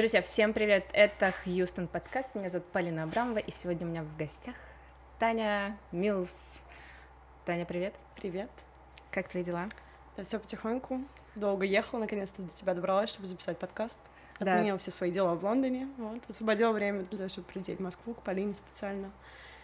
Друзья, всем привет! Это Хьюстон подкаст. Меня зовут Полина Абрамова, и сегодня у меня в гостях Таня Милс. Таня, привет. Привет. Как твои дела? Да все потихоньку. Долго ехала, наконец-то до тебя добралась, чтобы записать подкаст. Да. Отменила все свои дела в Лондоне. Вот. Освободила время для того, чтобы прилететь в Москву к Полине специально.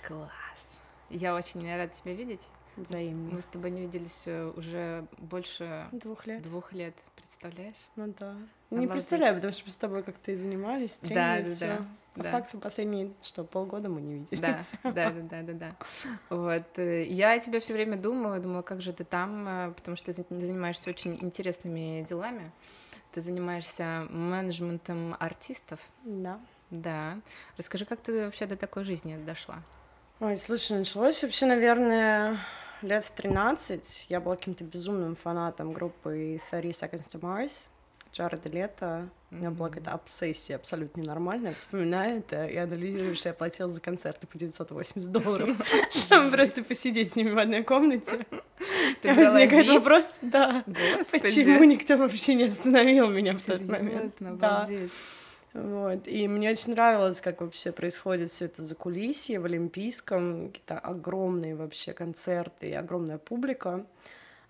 Класс. Я очень рада тебя видеть. Взаимно. Мы с тобой не виделись э, уже больше Двух лет. двух лет, представляешь? Ну да. Обалдеть. Не представляю, потому что мы с тобой как-то и занимались, Да, тренились, да, да, По да. факту последние, что, полгода мы не Да, виделись. да, да, да, да, да. Вот. э, Я о тебе все время думала, думала, как же ты там, э, потому что ты занимаешься очень интересными делами. Ты занимаешься менеджментом артистов. Да. Да. Расскажи, как ты вообще до такой жизни дошла? Ой, слушай, началось вообще, наверное, лет в 13. Я была каким-то безумным фанатом группы 30 Seconds to Mars. Джареда Лето. У меня была какая-то обсессия абсолютно ненормальная. Вспоминаю это и анализирую, что я платила за концерты по 980 долларов, чтобы просто посидеть с ними в одной комнате. Ты возникает вопрос, да, почему никто вообще не остановил меня в тот момент. Да. Вот. И мне очень нравилось, как вообще происходит все это за кулисье в Олимпийском, какие-то огромные вообще концерты и огромная публика.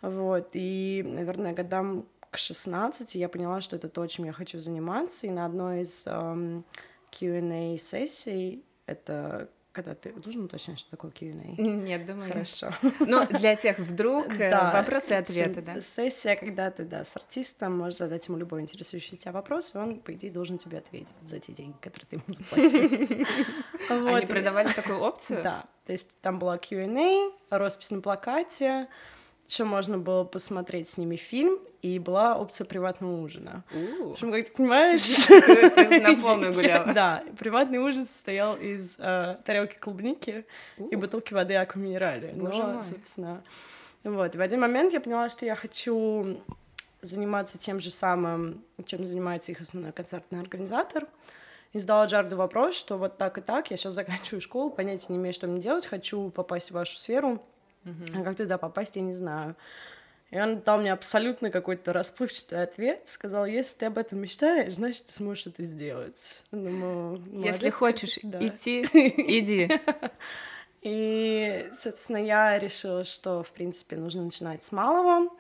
Вот. И, наверное, годам к 16 я поняла, что это то, чем я хочу заниматься. И на одной из эм, Q&A сессий, это когда ты должен уточнять, что такое Q&A? Нет, думаю. Хорошо. Ну, для тех вдруг э, Да, вопросы и ответы, да? Сессия, когда ты, да, с артистом можешь задать ему любой интересующий тебя вопрос, и он, по идее, должен тебе ответить за те деньги, которые ты ему заплатил. Они продавали такую опцию? Да, то есть там была Q&A, роспись на плакате, еще можно было посмотреть с ними фильм, и была опция приватного ужина. В общем, как ты понимаешь... Ты на полную гуляла. Да, приватный ужин состоял из э, тарелки клубники и бутылки воды аква минерали. Мой. собственно, вот. В один момент я поняла, что я хочу заниматься тем же самым, чем занимается их основной концертный организатор. И задала Джарду вопрос, что вот так и так, я сейчас заканчиваю школу, понятия не имею, что мне делать, хочу попасть в вашу сферу, а как туда попасть, я не знаю. И он дал мне абсолютно какой-то расплывчатый ответ, сказал, если ты об этом мечтаешь, значит, ты сможешь это сделать. Думаю, Если хочешь да. идти, иди. И, собственно, я решила, что, в принципе, нужно начинать с малого.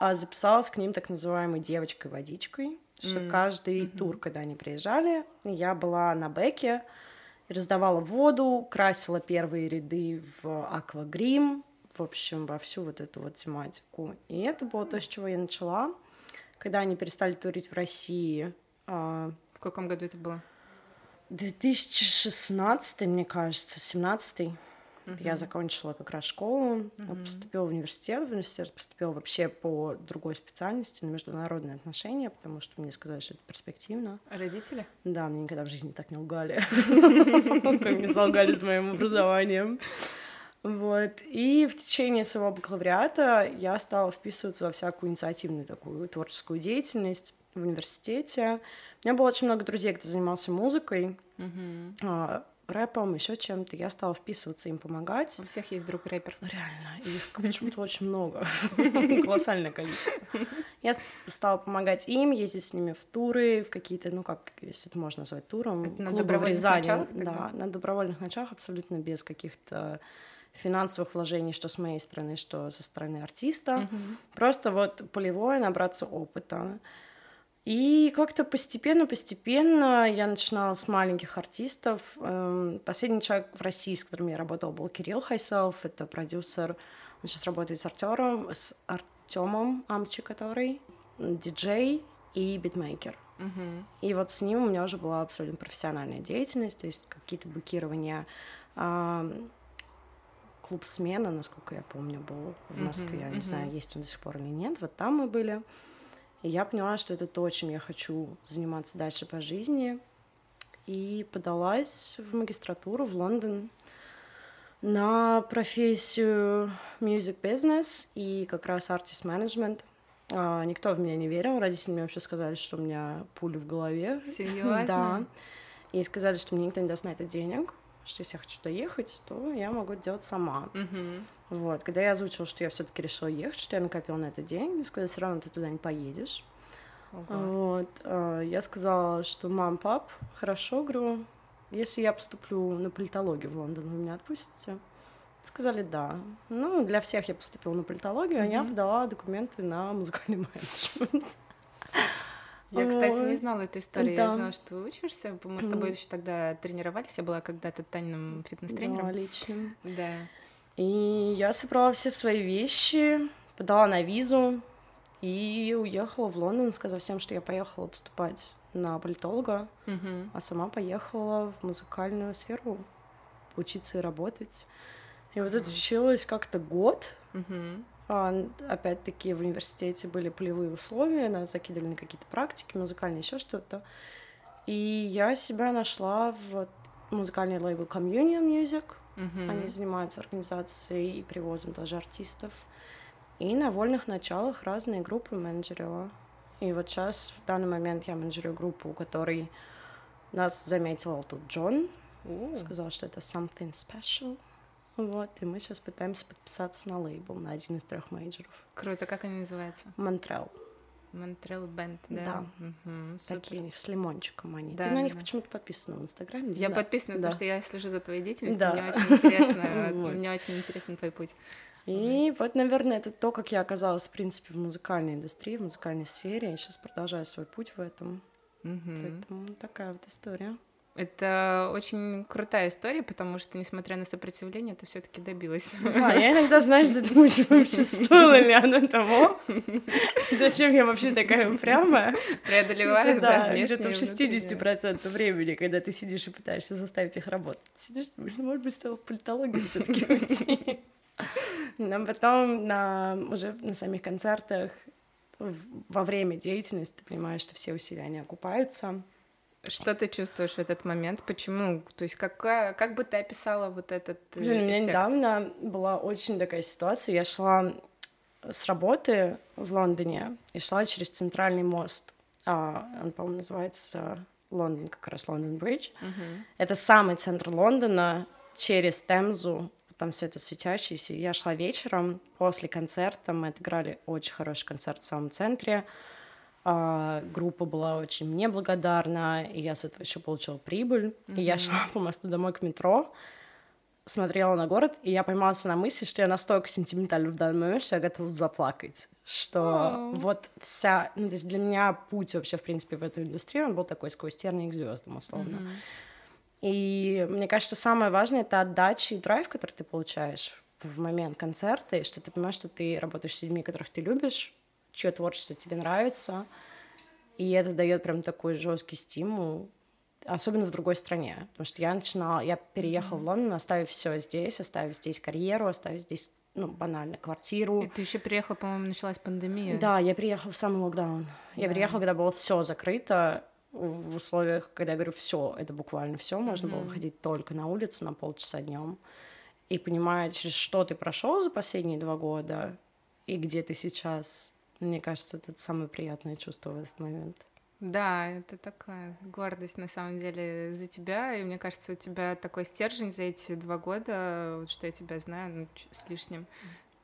А записалась к ним так называемой девочкой-водичкой, что каждый тур, когда они приезжали, я была на бэке, раздавала воду, красила первые ряды в аквагрим, в общем, во всю вот эту вот тематику. И это было то, с чего я начала. Когда они перестали турить в России, а, В каком году это было? 2016, мне кажется, 17 я закончила как раз школу, поступила в университет. В университет поступила вообще по другой специальности, на международные отношения, потому что мне сказали, что это перспективно. Родители? Да, мне никогда в жизни так не лгали, как мне солгали с моим образованием. Вот. И в течение своего бакалавриата я стала вписываться во всякую инициативную такую творческую деятельность в университете. У меня было очень много друзей, кто занимался музыкой, а, рэпом, еще чем-то. Я стала вписываться им помогать. У всех есть друг рэпер. Реально, их почему-то очень много, колоссальное количество. Я стала помогать им, ездить с ними в туры, в какие-то, ну как, если это можно назвать туром, клубы в Рязани. Да, на добровольных началах абсолютно без каких-то финансовых вложений, что с моей стороны, что со стороны артиста. Просто вот полевое, набраться опыта. И как-то постепенно-постепенно я начинала с маленьких артистов. Эм, Последний человек в России, с которым я работала, был Кирилл Хайселф. Это продюсер. Он сейчас работает с Артемом, с Артемом Амчи, который диджей и битмейкер. Мгм. И вот с ним у меня уже была абсолютно профессиональная деятельность, то есть какие-то букирования. Клуб «Смена», насколько я помню, был в Москве. Я не мгм. знаю, есть он до сих пор или нет. Вот там мы были. И я поняла, что это то, чем я хочу заниматься дальше по жизни. И подалась в магистратуру в Лондон на профессию music business и как раз artist management. А, никто в меня не верил, родители мне вообще сказали, что у меня пуля в голове. Серьезно? Да. И сказали, что мне никто не даст на это денег, что если я хочу туда ехать, то я могу это делать сама. Мгм. Вот. Когда я озвучила, что я все таки решила ехать, что я накопила на это деньги, сказали, все равно ты туда не поедешь. Вот. А, я сказала, что мам, пап, хорошо, говорю, если я поступлю на политологию в Лондон, вы меня отпустите? Сказали да. Ну, для всех я поступила на политологию, mm-hmm. а я подала документы на музыкальный менеджмент. Я, кстати, не знала эту историю. Да. Я знала, что ты учишься. Мы с тобой mm. еще тогда тренировались. Я была когда-то тайным фитнес-тренером. Да, личным. Да. И я собрала все свои вещи, подала на визу и уехала в Лондон, сказав всем, что я поехала поступать на политолога, mm-hmm. а сама поехала в музыкальную сферу учиться и работать. И вот это училась как-то год. Mm-hmm. А, опять-таки в университете были полевые условия, нас закидывали на какие-то практики, музыкальные, еще что-то. И я себя нашла в музыкальный лейбл Communion Music. Mm-hmm. Они занимаются организацией и привозом даже артистов. И на вольных началах разные группы менеджерила. И вот сейчас, в данный момент, я менеджерю группу, у которой нас заметил тут Джон. Uh. Сказал, что это something special. Вот, и мы сейчас пытаемся подписаться на лейбл, на один из трех мейджеров. Круто, как они называются? Монтрел. Монтрел Бенд, да? Да. Угу, Такие у них с лимончиком они. Да, Ты на них да. почему-то подписана в Инстаграме? Я знаю. подписана, Да. потому что я слежу за твоей деятельностью, Да. мне очень интересно, мне очень интересен твой путь. И вот, наверное, это то, как я оказалась, в принципе, в музыкальной индустрии, в музыкальной сфере. Я сейчас продолжаю свой путь в этом. Мгм. Поэтому такая вот история. Это очень крутая история, потому что, несмотря на сопротивление, ты все-таки добилась. Да, я иногда, знаешь, задумываюсь, вообще стоило ли оно того. Зачем я вообще такая упрямая? Преодолеваю, да, да, где-то в и внутреннее. 60% времени, когда ты сидишь и пытаешься заставить их работать. Сидишь, «Ну, может быть, стоило в политологию все таки уйти. Но потом на, уже на самих концертах во время деятельности ты понимаешь, что все усилия, они окупаются. Что ты чувствуешь в этот момент? Почему? То есть какая, как бы ты описала вот этот э, Блин, у меня эффект? недавно была очень такая ситуация. Я шла с работы в Лондоне и шла через центральный мост. А, он, по-моему, называется Лондон, как раз Лондон Бридж. Мгм. Это самый центр Лондона через Темзу. Там все это светящееся. Я шла вечером после концерта. Мы отыграли очень хороший концерт в самом центре. А, группа была очень мне благодарна, и я с этого еще получила прибыль. И я шла по мосту домой к метро, смотрела на город, и я поймалась на мысли, что я настолько сентиментальна в данный момент, что я готова заплакать. Что О. вот вся... Ну, то есть для меня путь вообще, в принципе, в эту индустрию, он был такой сквозь тернии к звездам, условно. Мгм. И мне кажется, самое важное — это отдача и драйв, который ты получаешь в момент концерта, и что ты понимаешь, что ты работаешь с людьми, которых ты любишь, чье творчество тебе нравится, и это дает прям такой жесткий стимул, особенно в другой стране, потому что я начинала, я переехала в Лондон, оставив все здесь, оставив здесь карьеру, оставив здесь, ну, банально, квартиру. И ты еще приехала, по-моему, началась пандемия. Да, я приехала в самый локдаун. Я Да. приехала, когда было все закрыто, в условиях, когда я говорю все, это буквально все, можно было Мгм. выходить только на улицу на полчаса днем. И понимая, через что ты прошел за последние два года и где ты сейчас, мне кажется, это самое приятное чувство в этот момент. Да, это такая гордость на самом деле за тебя, и мне кажется, у тебя такой стержень за эти два года, вот что я тебя знаю, ну, с лишним,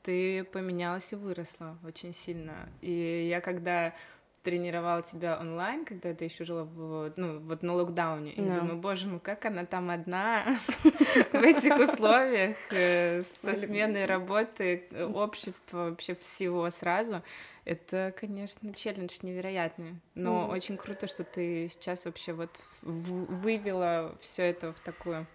ты поменялась и выросла очень сильно. И я когда тренировала тебя онлайн, когда ты еще жила в, ну, вот на локдауне, и Да. думаю, боже мой, как она там одна в этих условиях, э, со сменой работы, э, общества, вообще всего сразу. Это, конечно, челлендж невероятный, но очень круто, что ты сейчас вообще вот вывела все это в такую,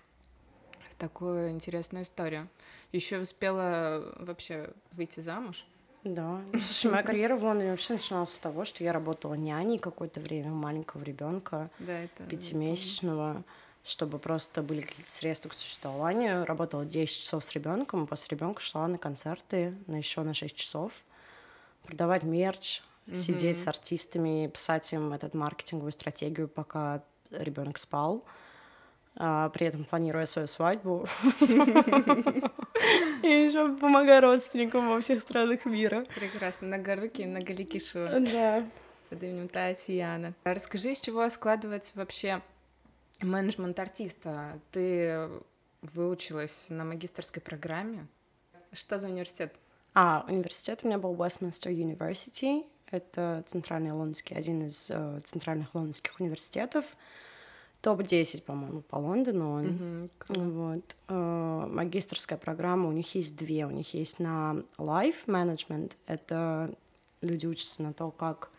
в такую интересную историю. Еще успела вообще выйти замуж. Да. Слушай, моя карьера в Лондоне вообще начиналась с того, что я работала няней какое-то время маленького ребенка. Да, это... пятимесячного, чтобы просто были какие-то средства к существованию. Работала 10 часов с ребенком, после ребенка шла на концерты на еще на 6 часов, продавать мерч, сидеть Мгм. с артистами, писать им этот маркетинговую стратегию, пока ребенок спал. а, при этом планируя свою свадьбу. И еще помогая родственникам во всех странах мира. Прекрасно. Многорукий, многоликий шоу Да. под именем Татьяна. Расскажи, из чего складывается вообще менеджмент артиста? Ты выучилась на магистрской программе. Что за университет? А, университет у меня был Westminster University. Это центральный лондонский, один из э, центральных лондонских университетов. Топ-10, по-моему, по Лондону он. Mm-hmm. Вот. Э, магистрская программа, у них есть две. У них есть на Life Management. Это люди учатся на то, как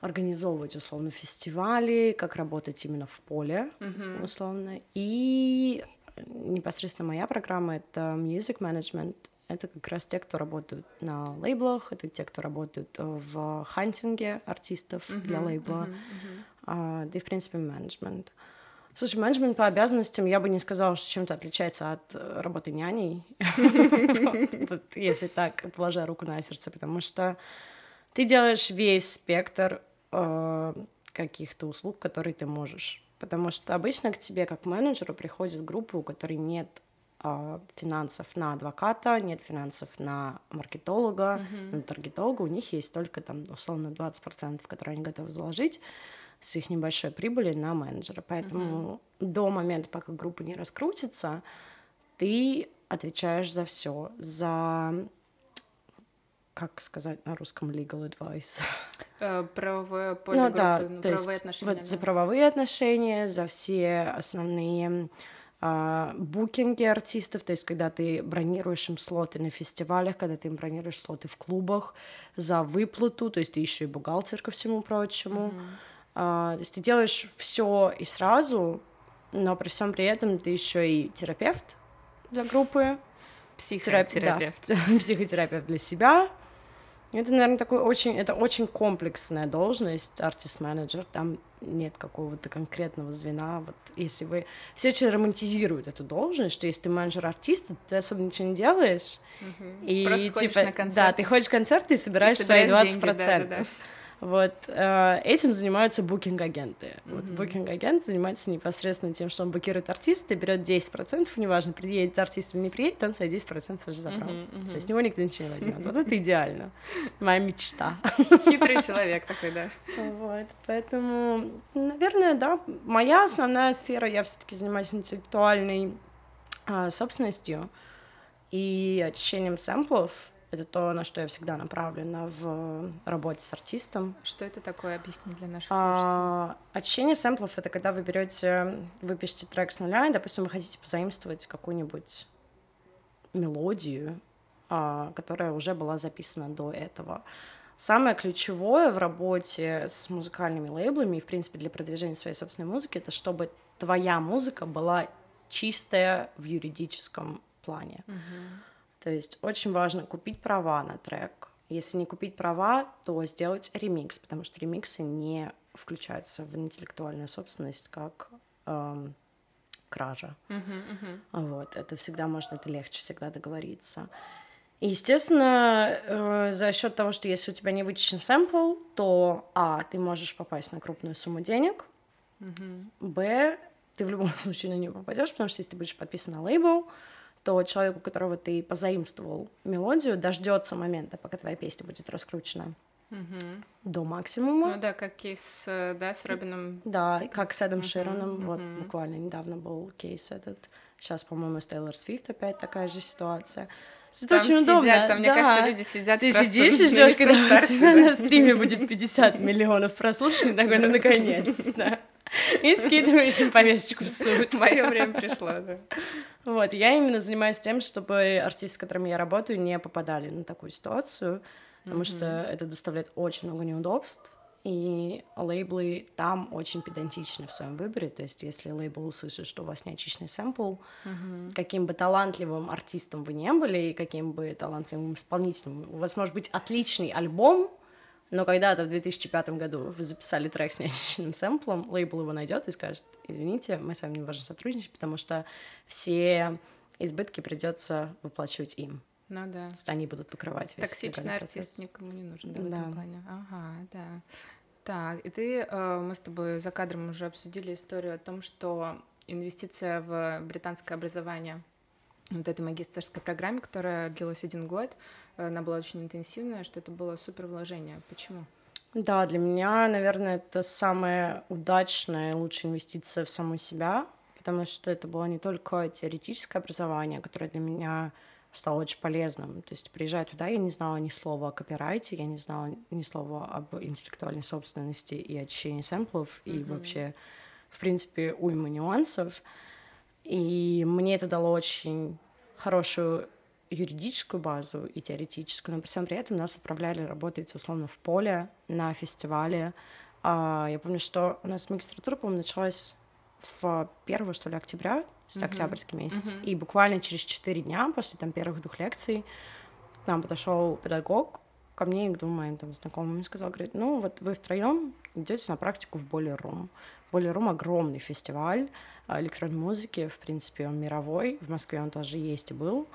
организовывать условно фестивали, как работать именно в поле, mm-hmm. условно. И непосредственно моя программа это music management. Это как раз те, кто работают на лейблах, это те, кто работают в хантинге артистов mm-hmm. для лейбла, mm-hmm. Mm-hmm. А, да и, в принципе, менеджмент. Слушай, менеджмент по обязанностям я бы не сказала, что чем-то отличается от э, работы няней, если так, положа руку на сердце, потому что ты делаешь весь спектр э, каких-то услуг, которые ты можешь. Потому что обычно к тебе, как менеджеру, приходит группа, у которой нет э, финансов на адвоката, нет финансов на маркетолога, mm-hmm. на таргетолога. У них есть только там, условно, 20%, которые они готовы заложить с их небольшой прибыли на менеджера. Поэтому mm-hmm. до момента, пока группа не раскрутится, ты отвечаешь за все, за как сказать на русском legal advice? Э, правовое поле ну, группы, да, ну, то правовые есть отношения. Вот да. за правовые отношения, за все основные а, букинги артистов, то есть когда ты бронируешь им слоты на фестивалях, когда ты им бронируешь слоты в клубах, за выплату, то есть ты еще и бухгалтер ко всему прочему. Mm-hmm. А, то есть ты делаешь все и сразу, но при всем при этом ты еще и терапевт для группы. Психотерапевт. Да, психотерапевт для себя, это, наверное, такой очень, это очень комплексная должность, артист-менеджер, там нет какого-то конкретного звена. Вот если вы... Все очень романтизируют эту должность, что если ты менеджер артиста, ты особо ничего не делаешь. Угу. И, Просто типа, на концерты. Да, ты ходишь в концерты и собираешь и свои 20%. Деньги, да, да, да. Вот э, этим занимаются букинг-агенты. Mm-hmm. Вот букинг-агент занимается непосредственно тем, что он букирует артиста, берет 10%, неважно, приедет артист или не приедет, он свои 10% уже забрал. Mm-hmm, mm-hmm. Все, с него никто ничего не возьмет. Вот это идеально. Моя мечта. Хитрый человек такой, да. Вот, поэтому, наверное, да, моя основная сфера, я все-таки занимаюсь интеллектуальной а, собственностью и очищением сэмплов, это то, на что я всегда направлена в работе с артистом. Что это такое? Объясни для наших а, Очищение сэмплов — это когда вы берете, вы пишете трек с нуля, и, допустим, вы хотите позаимствовать какую-нибудь мелодию, а, которая уже была записана до этого. Самое ключевое в работе с музыкальными лейблами и, в принципе, для продвижения своей собственной музыки, это чтобы твоя музыка была чистая в юридическом плане. Uh-huh. То есть очень важно купить права на трек. Если не купить права, то сделать ремикс, потому что ремиксы не включаются в интеллектуальную собственность как эм, кража. Uh-huh, uh-huh. Вот, это всегда можно, это легче всегда договориться. И, естественно, э, за счет того, что если у тебя не вычищен сэмпл, то а, ты можешь попасть на крупную сумму денег, uh-huh. б, ты в любом случае на нее попадешь, потому что если ты будешь подписан на лейбл, то человек, у которого ты позаимствовал мелодию, дождется момента, пока твоя песня будет раскручена угу. до максимума. Ну да, как кейс, э, да, с Робином. Да, как с Эдом угу, Широном, угу. вот буквально недавно был кейс этот. Сейчас, по-моему, с Тейлор Свифт опять такая же ситуация. Это там очень сидят, удобно. Там, мне да. кажется, люди сидят Ты сидишь и ждешь, когда у тебя на стриме будет 50 миллионов прослушиваний, такой, ну, наконец-то. И скидываешь им повесточку в суд. Мое время пришло, да. Вот, я именно занимаюсь тем, чтобы артисты, с которыми я работаю, не попадали на такую ситуацию, потому что это доставляет очень много неудобств, и лейблы там очень педантичны в своем выборе. То есть, если лейбл услышит, что у вас неочищенный сэмпл, mm-hmm. каким бы талантливым артистом вы не были, и каким бы талантливым исполнителем, у вас может быть отличный альбом, но когда-то в 2005 году вы записали трек с неочищенным сэмплом, лейбл его найдет и скажет, извините, мы с вами не можем сотрудничать, потому что все избытки придется выплачивать им. Ну да. То есть они будут покрывать весь Токсичный артист никому не нужен, да, в этом плане. Ага, да. Так, и ты, э, мы с тобой за кадром уже обсудили историю о том, что инвестиция в британское образование вот этой магистрской программе, которая длилась один год, она была очень интенсивная, что это было супер вложение. Почему? Да, для меня, наверное, это самая удачная и лучшая инвестиция в саму себя, потому что это было не только теоретическое образование, которое для меня стало очень полезным. То есть, приезжая туда, я не знала ни слова о копирайте, я не знала ни слова об интеллектуальной собственности и очищении сэмплов, mm-hmm. и вообще, в принципе, уйма нюансов. И мне это дало очень хорошую юридическую базу и теоретическую, но при всем при этом нас отправляли работать условно в поле на фестивале. А, я помню, что у нас магистратура, по-моему, началась в 1 что ли, октября, есть mm-hmm. октябрьский месяц, mm-hmm. и буквально через 4 дня после там первых двух лекций к нам подошел педагог ко мне и к двум моим там знакомым и сказал, говорит, ну вот вы втроем идете на практику в Рум. Боли Рум огромный фестиваль электронной музыки, в принципе, он мировой, в Москве он тоже есть и был,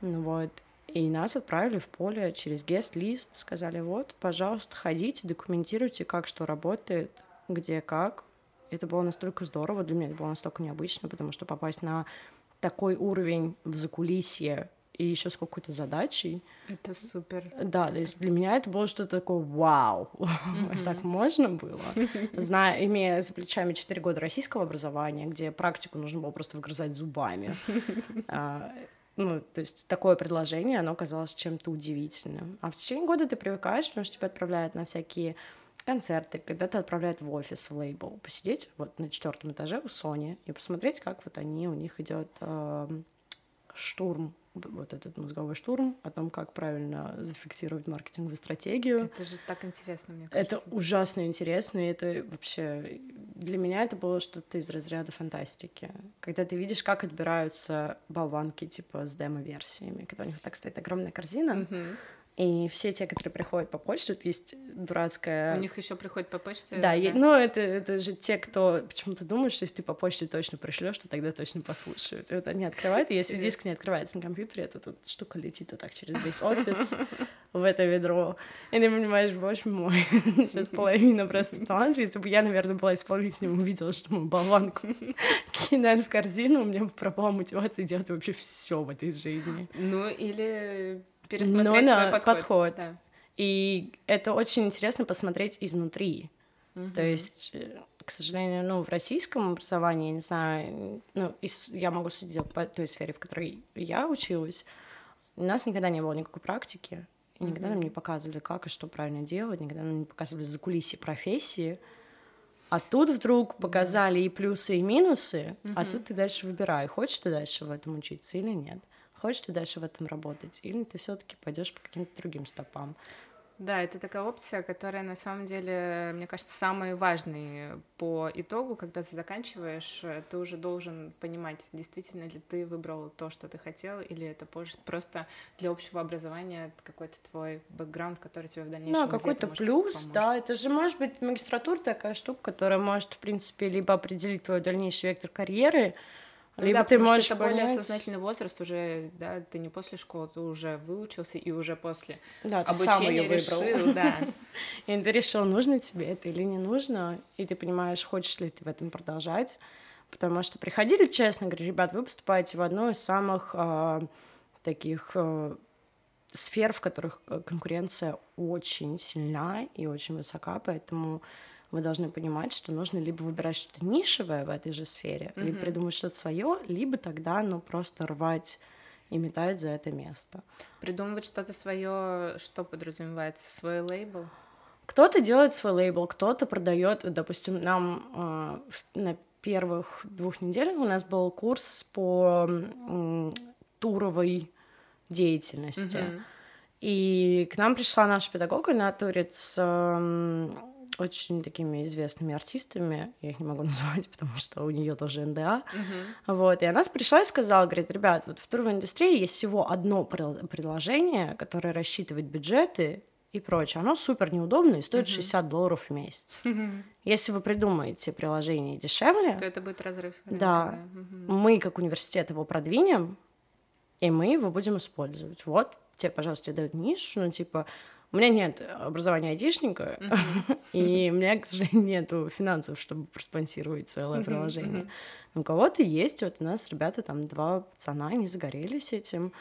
ну вот, и нас отправили в поле через гест-лист, сказали, вот, пожалуйста, ходите, документируйте, как что работает, где как, это было настолько здорово, для меня это было настолько необычно, потому что попасть на такой уровень в закулисье и еще с какой-то задачей. Это супер. Да, супер. то есть для меня это было что-то такое вау, mm-hmm. так можно было, зная, имея за плечами 4 года российского образования, где практику нужно было просто выгрызать зубами. А, ну, то есть такое предложение, оно казалось чем-то удивительным. А в течение года ты привыкаешь, потому что тебя отправляют на всякие концерты, когда-то отправляют в офис, в лейбл, посидеть вот на четвертом этаже у Sony и посмотреть, как вот они, у них идет э, штурм, вот этот мозговой штурм, о том, как правильно зафиксировать маркетинговую стратегию. Это же так интересно, мне кажется. Это ужасно интересно, и это вообще... Для меня это было что-то из разряда фантастики. Когда ты видишь, как отбираются болванки, типа, с демо-версиями, когда у них так стоит огромная корзина, mm-hmm и все те, которые приходят по почте, тут есть дурацкая... У них еще приходят по почте? Да, да. Е... ну это, это же те, кто почему-то думает, что если ты по почте точно пришлешь, то тогда точно послушают. И вот они открывают, и если диск не открывается на компьютере, то тут штука летит вот так через весь офис в это ведро. И ты понимаешь, боже мой, сейчас половина просто таланта. Если бы я, наверное, была исполнителем, увидела, что мы болванку кидаем в корзину, у меня пропала мотивация делать вообще все в этой жизни. Ну, или пересмотреть Но, свой подход. подход. Да. И это очень интересно посмотреть изнутри. Угу. То есть, э, к сожалению, ну, в российском образовании, я не знаю, ну, я могу судить по той сфере, в которой я училась, у нас никогда не было никакой практики, и никогда mm нам не показывали, как и что правильно делать, никогда нам не показывали за кулиси профессии. А тут вдруг показали и плюсы, и минусы, mm а тут ты дальше выбирай, хочешь ты дальше в этом учиться или нет. Хочешь ты дальше в этом работать, или ты все-таки пойдешь по каким-то другим стопам. Да, это такая опция, которая на самом деле, мне кажется, самый важный по итогу, когда ты заканчиваешь, ты уже должен понимать, действительно ли ты выбрал то, что ты хотел, или это просто для общего образования какой-то твой бэкграунд, который тебе в дальнейшем Да, какой-то плюс, поможет. да, это же может быть магистратура такая штука, которая может, в принципе, либо определить твой дальнейший вектор карьеры, ну, Либо да, ты можешь что это понять... более сознательный возраст уже, да, ты не после школы, ты уже выучился и уже после да, ты обучения сам ее выбрал. решил, да. И ты решил, нужно тебе это или не нужно, и ты понимаешь, хочешь ли ты в этом продолжать, потому что приходили, честно говоря, ребят, вы поступаете в одну из самых э, таких э, сфер, в которых э, конкуренция очень сильна и очень высока, поэтому вы должны понимать, что нужно либо выбирать что-то нишевое в этой же сфере, mm-hmm. либо придумать что-то свое, либо тогда, ну, просто рвать и метать за это место. Придумывать что-то свое, что подразумевается, свой лейбл? Кто-то делает свой лейбл, кто-то продает, допустим, нам э, на первых двух неделях у нас был курс по э, туровой деятельности. Mm-hmm. И к нам пришла наша педагог, она турец э, очень такими известными артистами, я их не могу называть, потому что у нее тоже НДА, uh-huh. вот, и она пришла и сказала, говорит, ребят, вот в туровой индустрии есть всего одно предложение, которое рассчитывает бюджеты и прочее, оно супер неудобно и стоит uh-huh. 60 долларов в месяц. Uh-huh. Если вы придумаете приложение дешевле, то это будет разрыв. Да, uh-huh. мы как университет его продвинем, и мы его будем использовать. Вот, тебе, пожалуйста, тебе дают нишу, ну, типа, у меня нет образования айтишника, и у меня, к сожалению, нету финансов, чтобы проспонсировать целое приложение. Но у кого-то есть, вот у нас ребята, там, два пацана, они загорелись этим,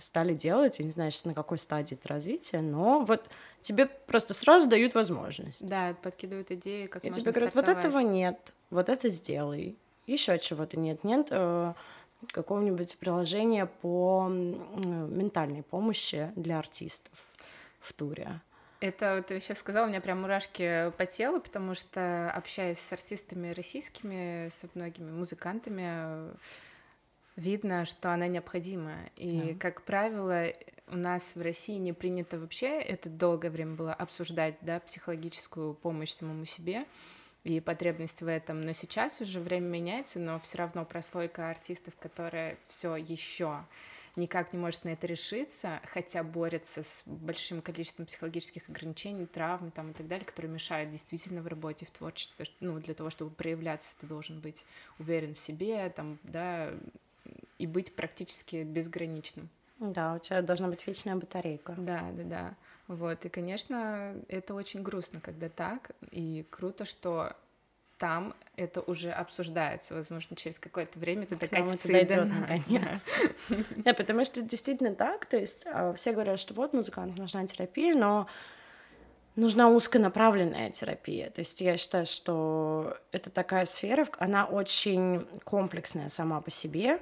стали делать, я не знаю, сейчас на какой стадии это развития, но вот тебе просто сразу дают возможность. Да, подкидывают идеи, как И тебе говорят, вот этого нет, вот это сделай, еще чего-то нет, нет, э, какого-нибудь приложения по ментальной помощи для артистов в туре. Это вот ты сейчас сказала, у меня прям мурашки по телу, потому что общаясь с артистами российскими, с многими музыкантами, видно, что она необходима. И, да. как правило, у нас в России не принято вообще это долгое время было обсуждать, да, психологическую помощь самому себе и потребность в этом. Но сейчас уже время меняется, но все равно прослойка артистов, которая все еще никак не может на это решиться, хотя борется с большим количеством психологических ограничений, травм там, и так далее, которые мешают действительно в работе, в творчестве. Ну, для того, чтобы проявляться, ты должен быть уверен в себе, там, да, и быть практически безграничным. Да, у тебя должна быть вечная батарейка. Да, да, да. Вот, и, конечно, это очень грустно, когда так, и круто, что там это уже обсуждается, возможно, через какое-то время это докатится и до наконец. Да, потому что действительно так, то есть а, все говорят, что вот музыканту нужна терапия, но нужна узконаправленная терапия. То есть я считаю, что это такая сфера, она очень комплексная сама по себе,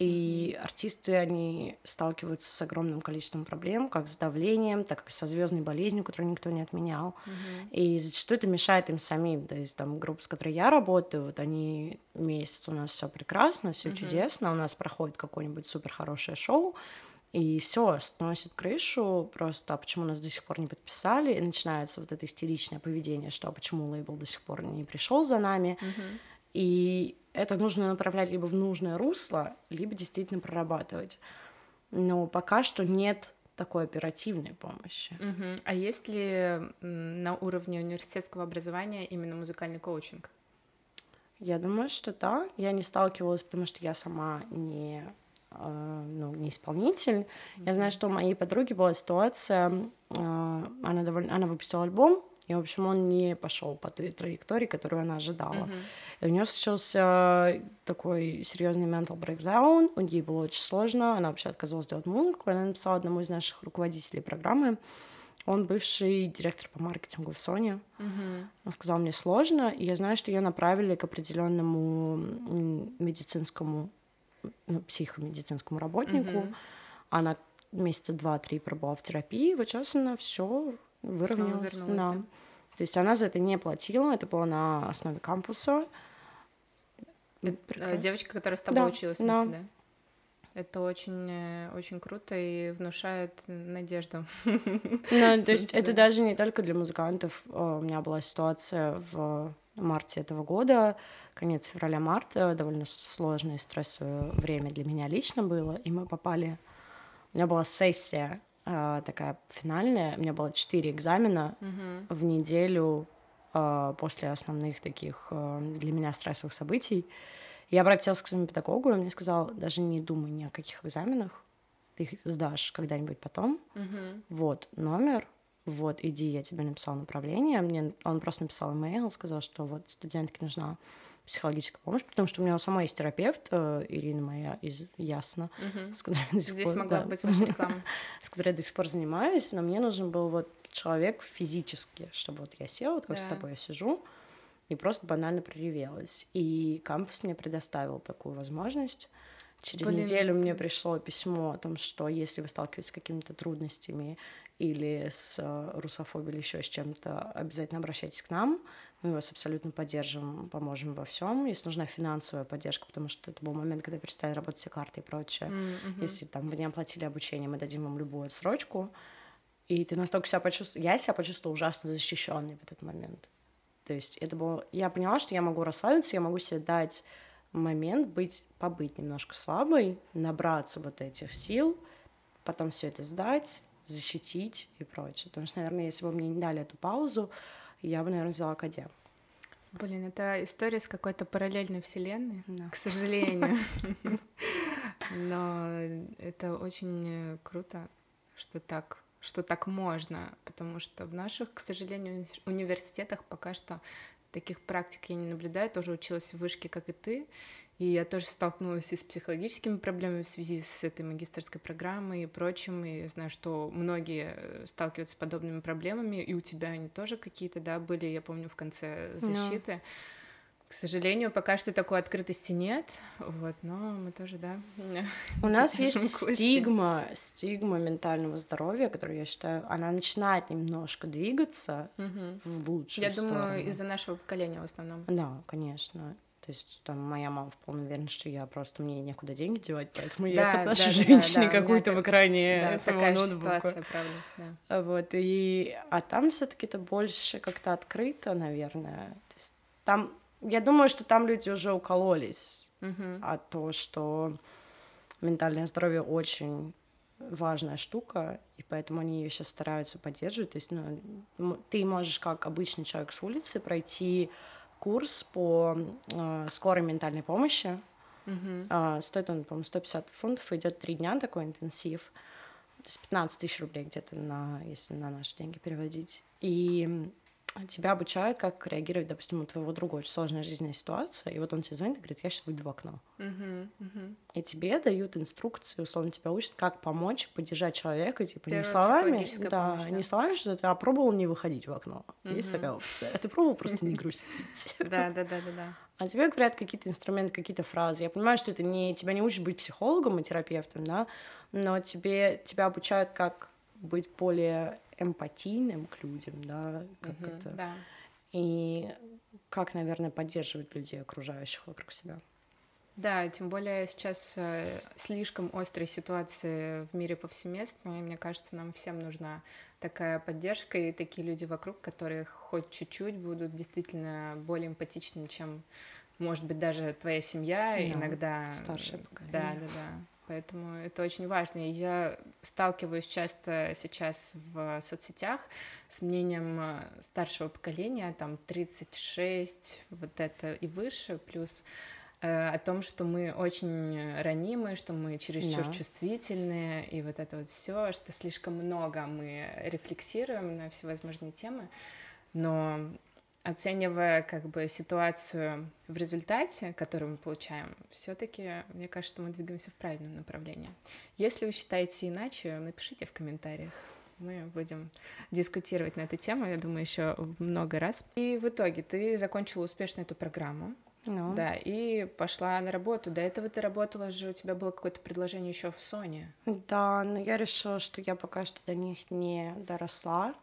и артисты, они сталкиваются с огромным количеством проблем, как с давлением, так и со звездной болезнью, которую никто не отменял. Mm-hmm. И зачастую это мешает им самим. То есть там группа, с которой я работаю, вот они месяц у нас все прекрасно, все mm-hmm. чудесно, у нас проходит какое-нибудь супер хорошее шоу, и все сносит крышу просто, а почему нас до сих пор не подписали, и начинается вот это истеричное поведение, что а почему лейбл до сих пор не пришел за нами. Mm-hmm. И это нужно направлять либо в нужное русло, либо действительно прорабатывать. Но пока что нет такой оперативной помощи. Угу. А есть ли на уровне университетского образования именно музыкальный коучинг? Я думаю, что да. Я не сталкивалась, потому что я сама не, э, ну, не исполнитель. Mm-hmm. Я знаю, что у моей подруги была ситуация, э, она, довольно, она выпустила альбом, и, в общем, он не пошел по той траектории, которую она ожидала. Mm-hmm. И у нее случился такой серьезный mental breakdown, у нее было очень сложно, она вообще отказалась делать музыку, она написала одному из наших руководителей программы, он бывший директор по маркетингу в Sony. Mm-hmm. Он сказал, мне сложно, и я знаю, что ее направили к определенному медицинскому, ну, психомедицинскому работнику. Mm-hmm. Она месяца два-три пробыла в терапии, вот сейчас она все выровнялась. Да. да. То есть она за это не платила, это было на основе кампуса. Это э, девочка, которая с тобой да, училась вместе, да. да? Это очень, э, очень круто и внушает надежду. Ну, то есть это даже не только для музыкантов. У меня была ситуация в марте этого года, конец февраля-марта, довольно сложное и стрессовое время для меня лично было, и мы попали... У меня была сессия э, такая финальная. У меня было четыре экзамена в неделю после основных таких э, для меня стрессовых событий. Я обратилась к своему педагогу, и он мне сказал, даже не думай ни о каких экзаменах, ты их сдашь когда-нибудь потом. Mm-hmm. Вот номер, вот иди, я тебе написал направление. Мне он просто написал имейл, сказал, что вот студентке нужна психологическая помощь, потому что у меня у самой есть терапевт, э, Ирина моя из Ясно, угу. с которой я до сих Здесь пор... могла да, быть ваша реклама. с которой я до сих пор занимаюсь, но мне нужен был вот человек физически, чтобы вот я села, вот как да. с тобой я сижу, и просто банально проревелась. И кампус мне предоставил такую возможность. Через Блин, неделю мне пришло письмо о том, что если вы сталкиваетесь с какими-то трудностями или с э, русофобией или еще с чем-то, обязательно обращайтесь к нам. Мы вас абсолютно поддержим, поможем во всем. Если нужна финансовая поддержка, потому что это был момент, когда перестали работать все карты и прочее. Mm-hmm. Если там вы не оплатили обучение, мы дадим вам любую отсрочку. И ты настолько себя почувствовал... Я себя почувствовала ужасно защищенной в этот момент. То есть это было... Я поняла, что я могу расслабиться, я могу себе дать момент быть, побыть немножко слабой, набраться вот этих сил, потом все это сдать, защитить и прочее. Потому что, наверное, если бы мне не дали эту паузу, я бы, наверное, взяла академ. Блин, это история с какой-то параллельной вселенной, да. к сожалению. Но это очень круто, что так, что так можно, потому что в наших, к сожалению, университетах пока что таких практик я не наблюдаю, тоже училась в вышке, как и ты, и я тоже столкнулась и с психологическими проблемами в связи с этой магистрской программой и прочим. И знаю, что многие э, сталкиваются с подобными проблемами, и у тебя они тоже какие-то, да, были, я помню, в конце защиты. No. К сожалению, пока что такой открытости нет, вот, но мы тоже, да. У нас есть стигма, стигма ментального здоровья, которую я считаю, она начинает немножко двигаться угу. в лучшую Я сторону. думаю, из-за нашего поколения в основном. Да, конечно. То есть там моя мама вполне уверена, что я просто мне некуда деньги девать, поэтому да, я отношу да, женщине да, да, какую-то в экране да, своего ноутбука. Ситуация, правда, да. Вот, и... А там все таки это больше как-то открыто, наверное. То есть там я думаю, что там люди уже укололись uh-huh. а то, что ментальное здоровье очень важная штука, и поэтому они ее сейчас стараются поддерживать. То есть, ну, ты можешь как обычный человек с улицы пройти курс по э, скорой ментальной помощи. Uh-huh. Э, стоит он, по-моему, 150 фунтов, идет три дня такой интенсив. То есть 15 тысяч рублей где-то, на, если на наши деньги переводить. И тебя обучают, как реагировать, допустим, у твоего друга очень сложная жизненная ситуация, и вот он тебе звонит и говорит, я сейчас выйду в окно. Uh-huh, uh-huh. И тебе дают инструкции, условно тебя учат, как помочь, поддержать человека, типа Первая не словами, да, помощь, да, не словами, что ты а пробовал не выходить в окно. Uh-huh. Есть такая опция. А ты пробовал просто не грустить. Да, да, да, да, да. А тебе говорят какие-то инструменты, какие-то фразы. Я понимаю, что это не тебя не учат быть психологом и терапевтом, да, но тебе тебя обучают, как быть более эмпатийным к людям, да, как угу, это. Да. И как, наверное, поддерживать людей, окружающих вокруг себя. Да, тем более сейчас э, слишком острые ситуации в мире повсеместно, и мне кажется, нам всем нужна такая поддержка и такие люди вокруг, которые хоть чуть-чуть будут действительно более эмпатичными, чем, может быть, даже твоя семья да, иногда. Старшее поколение. Да, да, да поэтому это очень важно. И я сталкиваюсь часто сейчас в соцсетях с мнением э, старшего поколения, там 36, вот это и выше, плюс э, о том, что мы очень ранимые, что мы чересчур да. чувствительные, и вот это вот все, что слишком много мы рефлексируем на всевозможные темы, но оценивая как бы ситуацию в результате, которую мы получаем, все-таки мне кажется, что мы двигаемся в правильном направлении. Если вы считаете иначе, напишите в комментариях. Мы будем дискутировать на эту тему, я думаю, еще много раз. И в итоге ты закончила успешно эту программу. Ну. Да, и пошла на работу. До этого ты работала же, у тебя было какое-то предложение еще в Sony. Да, но я решила, что я пока что до них не доросла,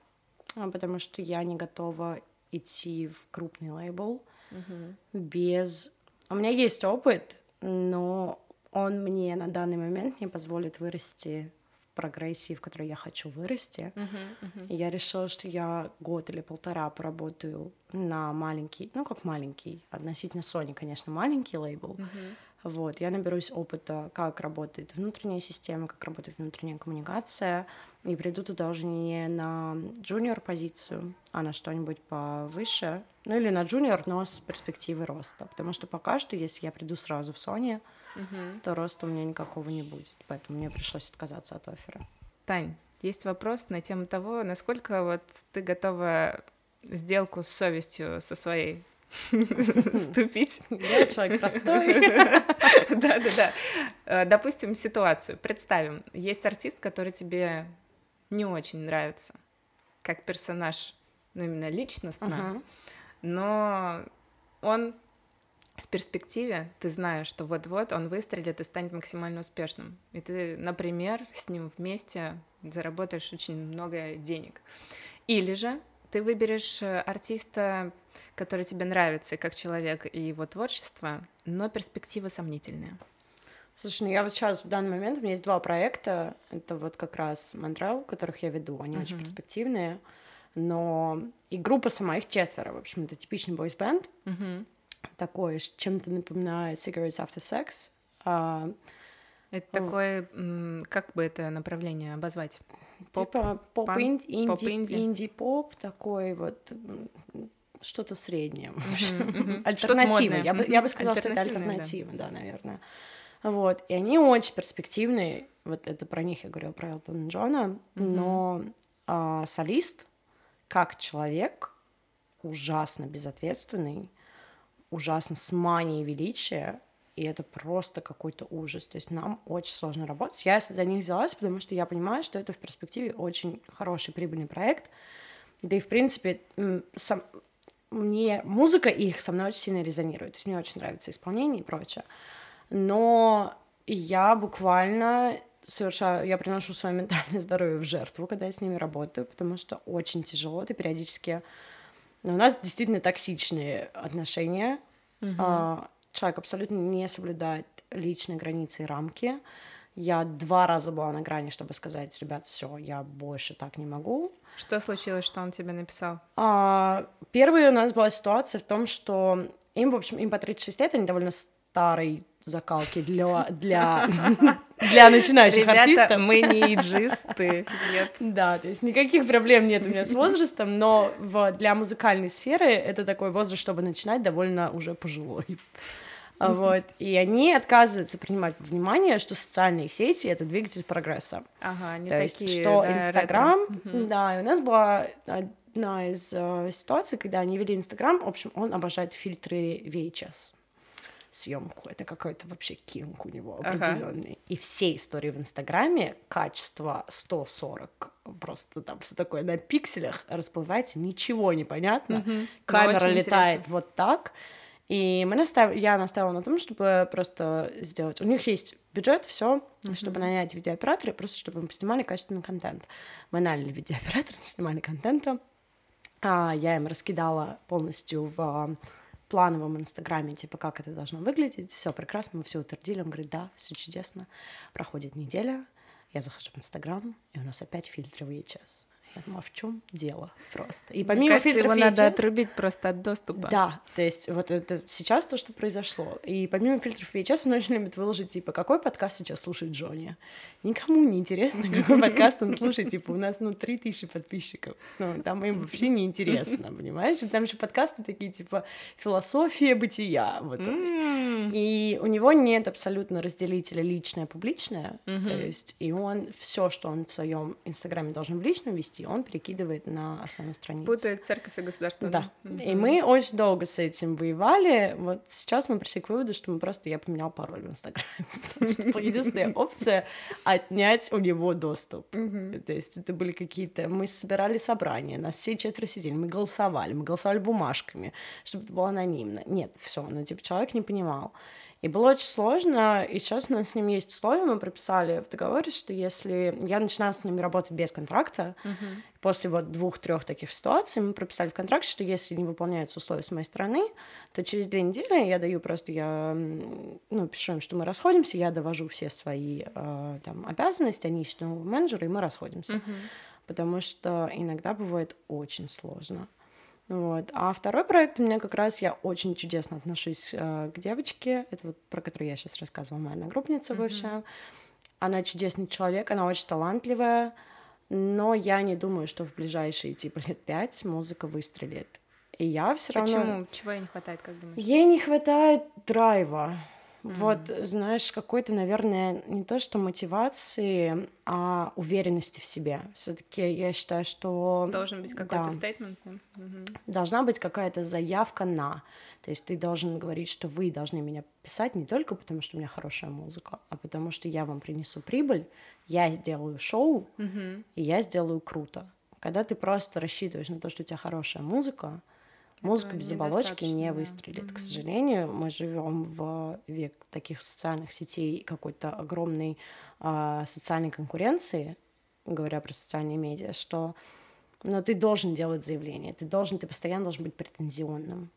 а потому что я не готова идти в крупный лейбл uh-huh. без... У меня есть опыт, но он мне на данный момент не позволит вырасти в прогрессии, в которой я хочу вырасти. Uh-huh, uh-huh. Я решила, что я год или полтора поработаю на маленький, ну как маленький, относительно Sony, конечно, маленький лейбл. Uh-huh. Вот, я наберусь опыта, как работает внутренняя система, как работает внутренняя коммуникация, и приду туда уже не на джуниор позицию, а на что-нибудь повыше, ну или на джуниор, но с перспективы роста, потому что пока что, если я приду сразу в Sony, угу. то роста у меня никакого не будет, поэтому мне пришлось отказаться от оффера. Тань, есть вопрос на тему того, насколько вот ты готова сделку с совестью со своей вступить. Я человек простой. Да, да, да. Э, допустим, ситуацию. Представим, есть артист, который тебе не очень нравится, как персонаж, ну именно личностно, но он в перспективе, ты знаешь, что вот-вот он выстрелит и станет максимально успешным. И ты, например, с ним вместе заработаешь очень много денег. Или же ты выберешь э, артиста, который тебе нравится как человек и его творчество, но перспективы сомнительные. Слушай, ну я вот сейчас в данный момент, у меня есть два проекта, это вот как раз Монтрел, которых я веду, они uh-huh. очень перспективные, но и группа сама, их четверо, в общем, это типичный бойс-бенд, uh-huh. такой, чем-то напоминает Cigarettes After Sex. А, это ну, такое, как бы это направление обозвать? Поп, типа поп-инди, инди, инди-поп, такой вот что-то среднее, альтернатива. Я бы, я бы сказала, что это альтернатива, да, наверное. Вот, и они очень перспективные, вот это про них я говорила, про Элтона Джона, mm-hmm. но а, солист, как человек, ужасно безответственный, ужасно с манией величия, и это просто какой-то ужас. То есть нам очень сложно работать. Я за них взялась, потому что я понимаю, что это в перспективе очень хороший прибыльный проект. Да и, в принципе, сам, мне музыка их со мной очень сильно резонирует, то есть мне очень нравится исполнение и прочее. Но я буквально совершаю, я приношу свое ментальное здоровье в жертву, когда я с ними работаю, потому что очень тяжело, ты периодически... Но у нас действительно токсичные отношения. Uh-huh. Человек абсолютно не соблюдает личные границы и рамки. Я два раза была на грани, чтобы сказать, ребят, все, я больше так не могу. Что случилось, что он тебе написал? А, первая у нас была ситуация в том, что им, в общем, им по 36 лет, они довольно старой закалки для, для, для начинающих Ребята, артистов. мы не иджисты, нет. Да, то есть никаких проблем нет у меня с возрастом, но в, для музыкальной сферы это такой возраст, чтобы начинать довольно уже пожилой. Вот. И они отказываются принимать внимание, что социальные сети — это двигатель прогресса. Ага, они То такие, есть, что да, Инстаграм... Мгм. Да, и у нас была одна из э, ситуаций, когда они вели Инстаграм, в общем, он обожает фильтры VHS съемку. Это какой-то вообще кинг у него Ага. определенный. И все истории в Инстаграме качество 140, просто там все такое на пикселях расплывается, ничего не понятно. Мгм. Камера летает интересно. вот так. И мы настав... я настаивала на том, чтобы просто сделать... У них есть бюджет, все, чтобы нанять видеооператора, просто чтобы мы снимали качественный контент. Мы наняли видеооператора, снимали контента. А, я им раскидала полностью в а, плановом инстаграме, типа, как это должно выглядеть. Все прекрасно, мы все утвердили. Он говорит, да, все чудесно. Проходит неделя, я захожу в инстаграм, и у нас опять фильтры VHS. Я думаю, а в чем дело просто? И Мне помимо кажется, фильтров его надо VHS отрубить просто от доступа. да, то есть вот это сейчас то, что произошло. И помимо фильтров VHS он очень любит выложить, типа, какой подкаст сейчас слушает Джонни. Никому не интересно, какой подкаст он слушает. Типа, у нас, ну, 3000 подписчиков. Ну, там им вообще не интересно, понимаешь? Там еще подкасты такие, типа, философия бытия. Вот. И у него нет абсолютно разделителя личное публичное, Мгм. то есть и он все, что он в своем инстаграме должен в личном вести, он перекидывает на основную страницу. Путает церковь и государство. Да. Мгм. И мы очень долго с этим воевали. Вот сейчас мы пришли к выводу, что мы просто я поменял пароль в Инстаграме. Потому что была единственная опция отнять у него доступ. То есть это были какие-то... Мы собирали собрания, нас все четверо сидели, мы голосовали, мы голосовали бумажками, чтобы это было анонимно. Нет, все, ну, типа, человек не понимал. И было очень сложно, и сейчас у нас с ним есть условия, мы прописали в договоре, что если я начинаю с ними работать без контракта, Мгм. после вот двух-трех таких ситуаций мы прописали в контракте, что если не выполняются условия с моей стороны, то через две недели я даю просто, я ну, пишу им, что мы расходимся, я довожу все свои э, там, обязанности, они ищут нового менеджера, и мы расходимся. Мгм. Потому что иногда бывает очень сложно. Вот. А второй проект у меня как раз я очень чудесно отношусь э, к девочке, это вот про которую я сейчас рассказывала, моя Мгм. бывшая. Она чудесный человек, она очень талантливая, но я не думаю, что в ближайшие типа лет пять музыка выстрелит. И я все равно... Почему? Чего ей не хватает, как думаешь? Ей не хватает драйва. Вот, Мгм. знаешь, какой-то, наверное, не то что мотивации, а уверенности в себе. Все-таки я считаю, что Должен быть какой-то да, стейтмент. Мгм. должна быть какая-то заявка на. То есть ты должен говорить, что вы должны меня писать не только потому, что у меня хорошая музыка, а потому что я вам принесу прибыль, я сделаю шоу, Мгм. и я сделаю круто. Когда ты просто рассчитываешь на то, что у тебя хорошая музыка, музыка без оболочки не да. выстрелит. К сожалению, мы живем в век таких социальных сетей, какой-то огромной а, социальной конкуренции, говоря про социальные медиа, что но ты должен делать заявление, ты должен, ты постоянно должен быть претензионным.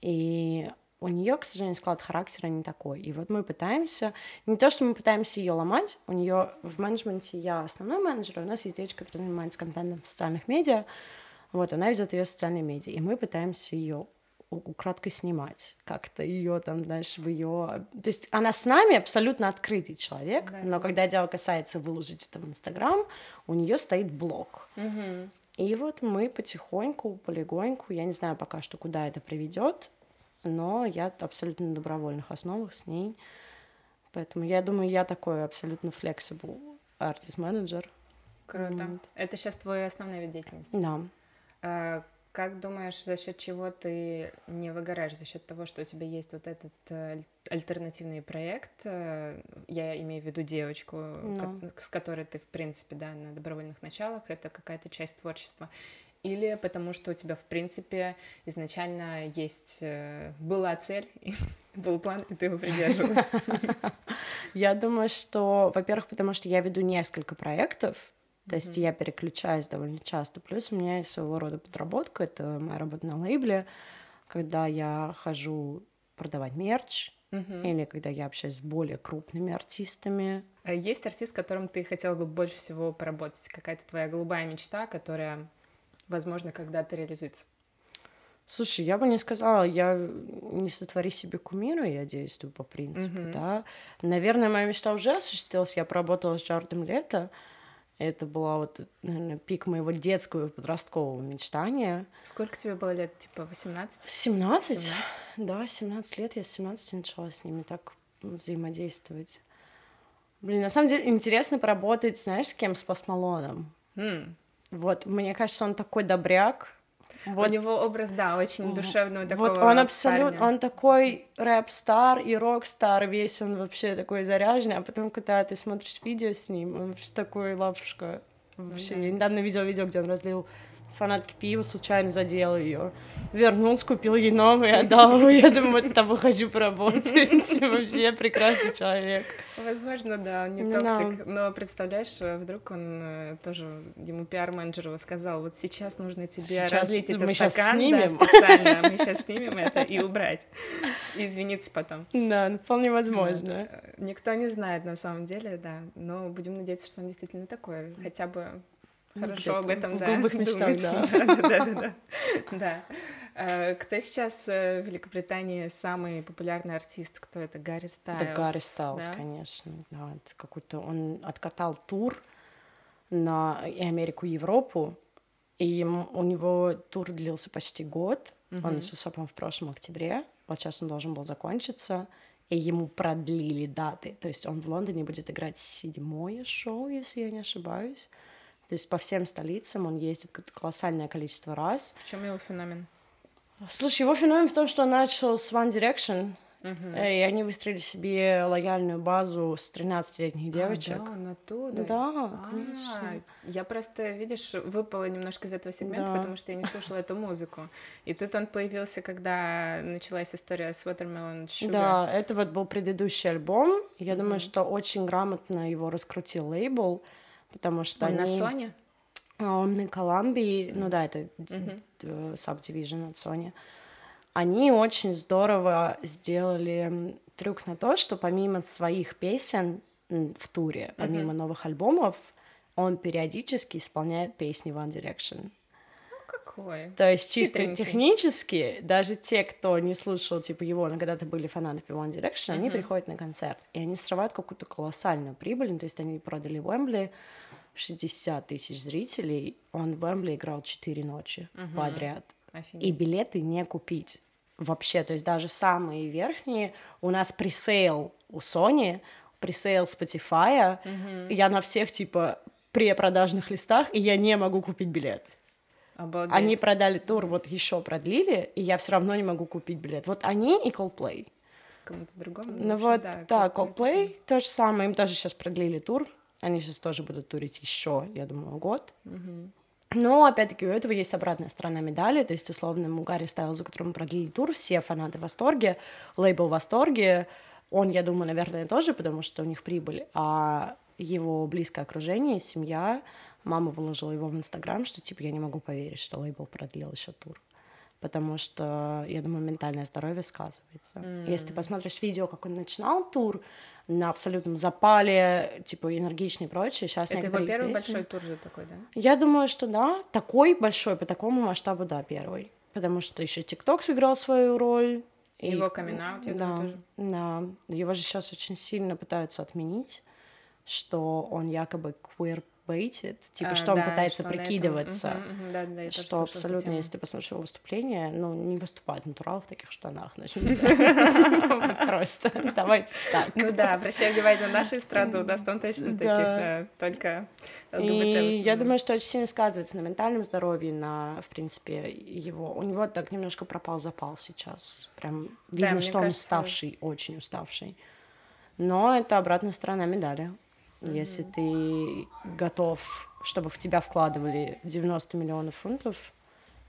И у нее, к сожалению, склад характера не такой. И вот мы пытаемся, не то, что мы пытаемся ее ломать, у нее в менеджменте я основной менеджер, а у нас есть девочка, которая занимается контентом в социальных медиа, вот, она ведет ее социальные медиа, и мы пытаемся ее украдкой снимать, как-то ее там, знаешь, в ее... То есть она с нами абсолютно открытый человек, Да. но когда дело касается выложить это в Инстаграм, у нее стоит блок. Мгм. И вот мы потихоньку, полегоньку, я не знаю пока что, куда это приведет, но я абсолютно на добровольных основах с ней. Поэтому я думаю, я такой абсолютно flexible артист-менеджер. Круто. Вот. Это сейчас твой основной вид деятельности. Да. А, Как думаешь, за счет чего ты не выгораешь? За счет того, что у тебя есть вот этот э, аль- альтернативный проект, э, я имею в виду девочку, Ну. ко- с которой ты, в принципе, да, на добровольных началах, это какая-то часть творчества. или потому что у тебя, в принципе, изначально есть э, была цель, был план, и ты его придерживалась? Я думаю, что, во-первых, потому что я веду несколько проектов, то есть я переключаюсь довольно часто. Плюс у меня есть своего рода подработка, это моя работа на лейбле, когда я хожу продавать мерч, или когда я общаюсь с более крупными артистами. А есть артист, с которым ты хотела бы больше всего поработать? Какая-то твоя голубая мечта, которая возможно, когда-то реализуется? Слушай, я бы не сказала, я не сотвори себе кумира, я действую по принципу, mm-hmm. да. Наверное, моя мечта уже осуществилась. Я поработала с Джардом Лето. Это была вот, наверное, пик моего детского и подросткового мечтания. Сколько тебе было лет? Типа 18? 17? 17? Да, 17 лет. Я с 17 начала с ними так взаимодействовать. Блин, на самом деле интересно поработать, знаешь, с кем? С Постмалоном. Mm. Вот, мне кажется, он такой добряк. Вот. У него образ, да, очень душевного такого Вот он абсолютно, он такой рэп-стар и рок-стар весь, он вообще такой заряженный, а потом, когда ты смотришь видео с ним, он вообще такой лапушка. Вообще, да. я недавно видела видео, где он разлил фанатки пива, случайно задел ее. Вернулся, купил ей новый, отдал его. Я думаю, вот с тобой хочу поработать. Вообще прекрасный человек. Возможно, да, он не токсик. Но представляешь, вдруг он э, тоже, ему пиар-менеджер сказал, вот сейчас нужно тебе сейчас разлить этот мы стакан снимем. Специально, мы сейчас снимем это и убрать. И извиниться потом. Да, вполне возможно. Вот. Никто не знает на самом деле, да, но будем надеяться, что он действительно такой, хотя бы Хорошо об этом, в да. голубых мечтах, да. Да, да. Э, кто сейчас э, в Великобритании самый популярный артист? Кто это? Гарри Стайлз? Да, Гарри Стайлз, конечно. Да, это какой-то... Он откатал тур на и Америку, и Европу, и у него тур длился почти год. Он начался, по-моему, в прошлом октябре. Вот сейчас он должен был закончиться. И ему продлили даты. То есть он в Лондоне будет играть седьмое шоу, если я не ошибаюсь. То есть по всем столицам он ездит колоссальное количество раз. В чем его феномен? Слушай, его феномен в том, что он начал с One Direction, Uh-huh. И они выстроили себе лояльную базу с 13-летних девочек. А, да, он оттуда? Да, а, конечно. Я просто, видишь, выпала немножко из этого сегмента, да. потому что я не слушала эту музыку. И тут он появился, когда началась история с Watermelon Sugar. Да, это вот был предыдущий альбом. Я uh-huh. думаю, что очень грамотно его раскрутил лейбл потому что Он они... на Sony? А, он на Колумбии, ну да, это subdivision от Sony. Они очень здорово сделали трюк на то, что помимо своих песен в туре, помимо uh-huh. новых альбомов, он периодически исполняет песни One Direction. Ну, какой? То есть чисто Хитренький. технически, даже те, кто не слушал типа его, но когда-то были фанатами One Direction, uh-huh. они приходят на концерт, и они срывают какую-то колоссальную прибыль, ну, то есть они продали Уэмбли, 60 тысяч зрителей, он в Вембли играл 4 ночи угу. подряд. Офигеть. И билеты не купить вообще, то есть даже самые верхние, у нас пресейл у Sony, пресейл Spotify, угу. я на всех, типа, препродажных листах, и я не могу купить билет. Обалдеть. Они продали тур, вот еще продлили, и я все равно не могу купить билет. Вот они и Coldplay. Кому-то другому. Ну вот, да, да Coldplay, Coldplay то же самое, им тоже сейчас продлили тур, они сейчас тоже будут турить еще, я думаю, год. Угу. Но, опять-таки, у этого есть обратная сторона медали, то есть, условно, у Гарри Стайлза, которому продлили тур, все фанаты в восторге, лейбл в восторге, он, я думаю, наверное, тоже, потому что у них прибыль, а его близкое окружение, семья, мама выложила его в Инстаграм, что, типа, я не могу поверить, что лейбл продлил еще тур потому что, я думаю, ментальное здоровье сказывается. Mm. Если ты посмотришь видео, как он начинал тур, на абсолютном запале, типа энергичный и прочее. Сейчас Это его первый песни... большой тур же такой, да? Я думаю, что да. Такой большой, по такому масштабу, да, первый. Потому что еще ТикТок сыграл свою роль. И его камин я да, тоже. Да, его же сейчас очень сильно пытаются отменить, что он якобы queer baited, типа, а, что он да, пытается что прикидываться, угу, угу, да, да, что абсолютно, если ты посмотришь его выступление, ну, не выступает натурал в таких штанах, начнемся. Просто давайте так. Ну да, обращай внимание на нашу эстраду, у нас там точно таких, да, только И я думаю, что очень сильно сказывается на ментальном здоровье, на, в принципе, его... У него так немножко пропал запал сейчас. Прям видно, что он уставший, очень уставший. Но это обратная сторона медали. Если ты готов чтобы в тебя вкладывали 90 миллионов фунтов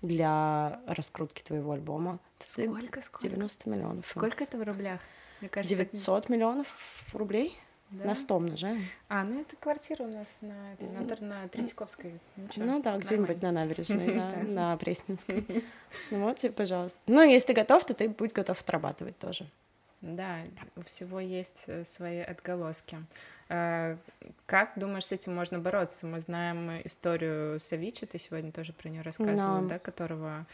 для раскрутки твоего альбома. Сколько, сколько? 90 миллионов. Фунтов. Сколько это в рублях? Мне кажется, 900 это... миллионов рублей? Да? На 100 умножаем. А, ну это квартира у нас на, на, на Третьяковской. Ничего, ну да, где-нибудь на набережной, на, на Пресненской. Ну вот тебе, пожалуйста. Ну, если ты готов, то ты будь готов отрабатывать тоже. Да, у всего есть э, свои отголоски. А, как думаешь, с этим можно бороться? Мы знаем историю Савичи, ты сегодня тоже про нее рассказывала, да, которого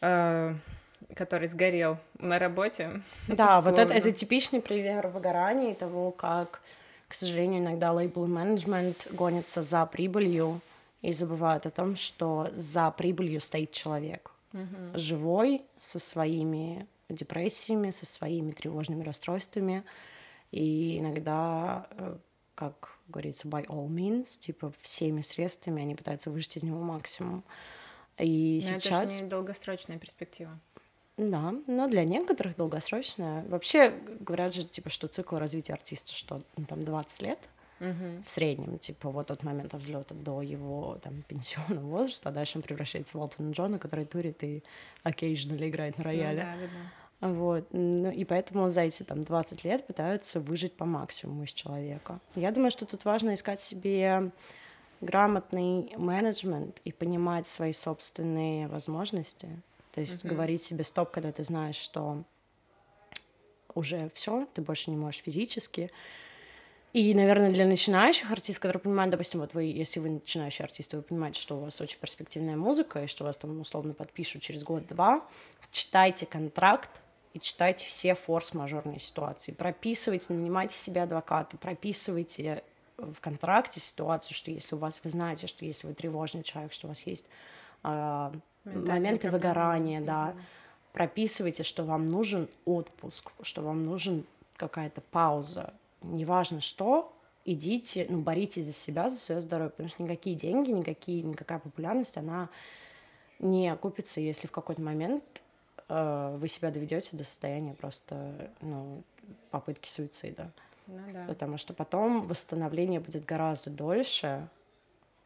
а, который сгорел на работе. Да, вот это, это типичный пример выгорания и того, как, к сожалению, иногда лейбл менеджмент гонится за прибылью и забывают о том, что за прибылью стоит человек. Угу. Живой, со своими депрессиями, со своими тревожными расстройствами. И иногда, э, как говорится, by all means, типа всеми средствами они пытаются выжать из него максимум. И Но сейчас... это не долгосрочная перспектива. Да, но для некоторых долгосрочная. Вообще говорят же, типа, что цикл развития артиста, что ну, там 20 лет угу. в среднем, типа, вот от момента взлета до его там пенсионного возраста, а дальше он превращается в Элтона Джона, который турит и occasionally играет на рояле. Ну, да, да. Вот. И поэтому за эти там 20 лет пытаются выжить по максимуму из человека. Я думаю, что тут важно искать себе грамотный менеджмент и понимать свои собственные возможности. То есть mm-hmm. говорить себе стоп, когда ты знаешь, что уже все, ты больше не можешь физически. И, наверное, для начинающих артистов, которые понимают, допустим, вот вы, если вы начинающий артист, вы понимаете, что у вас очень перспективная музыка, и что вас там условно подпишут через год-два, читайте контракт и читайте все форс-мажорные ситуации. Прописывайте, нанимайте себе адвоката, прописывайте в контракте ситуацию, что если у вас, вы знаете, что если вы тревожный человек, что у вас есть э, моменты выгорания, да. Прописывайте, что вам нужен отпуск, что вам нужен какая-то пауза. Неважно что, идите, ну, боритесь за себя, за свое здоровье, потому что никакие деньги, никакие, никакая популярность, она не окупится, если в какой-то момент вы себя доведете до состояния просто, ну, попытки суицида. Ну, да. Потому что потом восстановление будет гораздо дольше,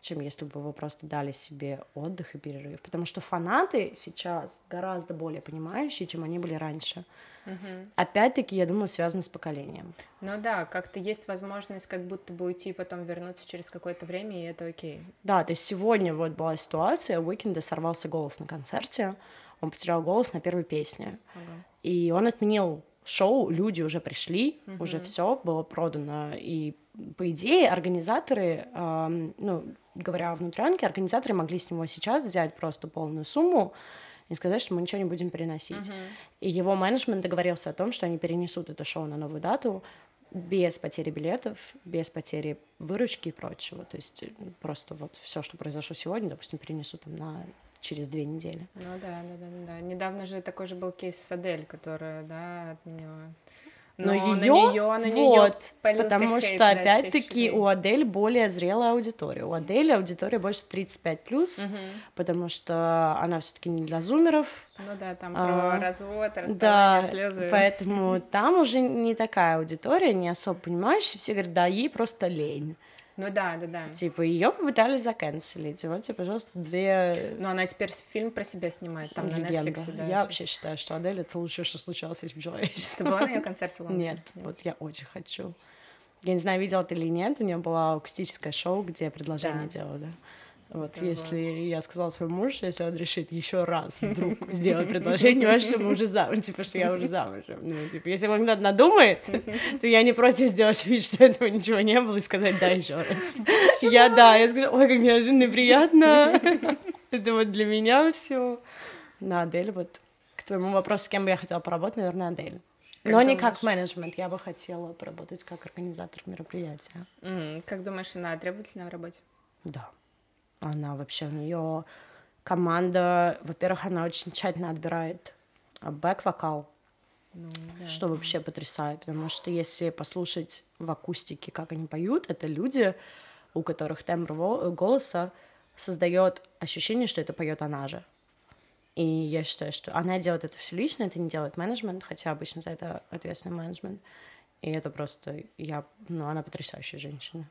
чем если бы вы просто дали себе отдых и перерыв. Потому что фанаты сейчас гораздо более понимающие, чем они были раньше. Угу. Опять-таки, я думаю, связано с поколением. Ну да, как-то есть возможность как будто бы уйти и потом вернуться через какое-то время, и это окей. Да, то есть сегодня вот была ситуация, у Уикенда сорвался голос на концерте, он потерял голос на первой песне, ага. и он отменил шоу, люди уже пришли, угу. уже все было продано, и по идее организаторы, э, ну говоря о внутрянке, организаторы могли с него сейчас взять просто полную сумму и сказать, что мы ничего не будем переносить. Uh-huh. И его менеджмент договорился о том, что они перенесут это шоу на новую дату без потери билетов, без потери выручки и прочего. То есть э, просто вот все, что произошло сегодня, допустим, перенесут там на через две недели. Ну да, да, да, да. Недавно же такой же был кейс с Адель, которая, да, отменила но, но ее, на нее, вот, потому что опять-таки у Адель более зрелая аудитория. У Адели аудитория больше 35 плюс, угу. потому что она все-таки не для зумеров. Ну да, там а, про развод, расставание, да, слезы. Поэтому там уже не такая аудитория, не особо понимающая. Все говорят, да, ей просто лень. Ну да, да, да. Типа ее попытались заканцелить. Вот тебе, пожалуйста, две. Ну она теперь фильм про себя снимает там Легенда. на Netflix. Да, я вообще считаю, что Адель это лучшее, что случалось с человечеством. Ты была на ее концерте в Нет, Нет, вот я очень хочу. Я не знаю, видела ты или нет, у нее было акустическое шоу, где предложение да. делали. Вот ага. если я сказала своему мужу, если он решит еще раз вдруг сделать предложение, важно, что мы уже замуж, типа, что я уже замужем. Ну, типа, если он надумает, то я не против сделать вид, что этого ничего не было, и сказать да еще раз. Я да, я скажу, ой, как неожиданно приятно. Это вот для меня все. На Адель, вот к твоему вопросу, с кем бы я хотела поработать, наверное, Адель. Но не как менеджмент, я бы хотела поработать как организатор мероприятия. Как думаешь, она требовательна в работе? Да. Она вообще, у нее команда, во-первых, она очень тщательно отбирает а, бэк-вокал, ну, да. что вообще потрясает, потому что если послушать в акустике, как они поют, это люди, у которых тембр голоса создает ощущение, что это поет она же. И я считаю, что она делает это все лично, это не делает менеджмент, хотя обычно за это ответственный менеджмент. И это просто я, ну, она потрясающая женщина.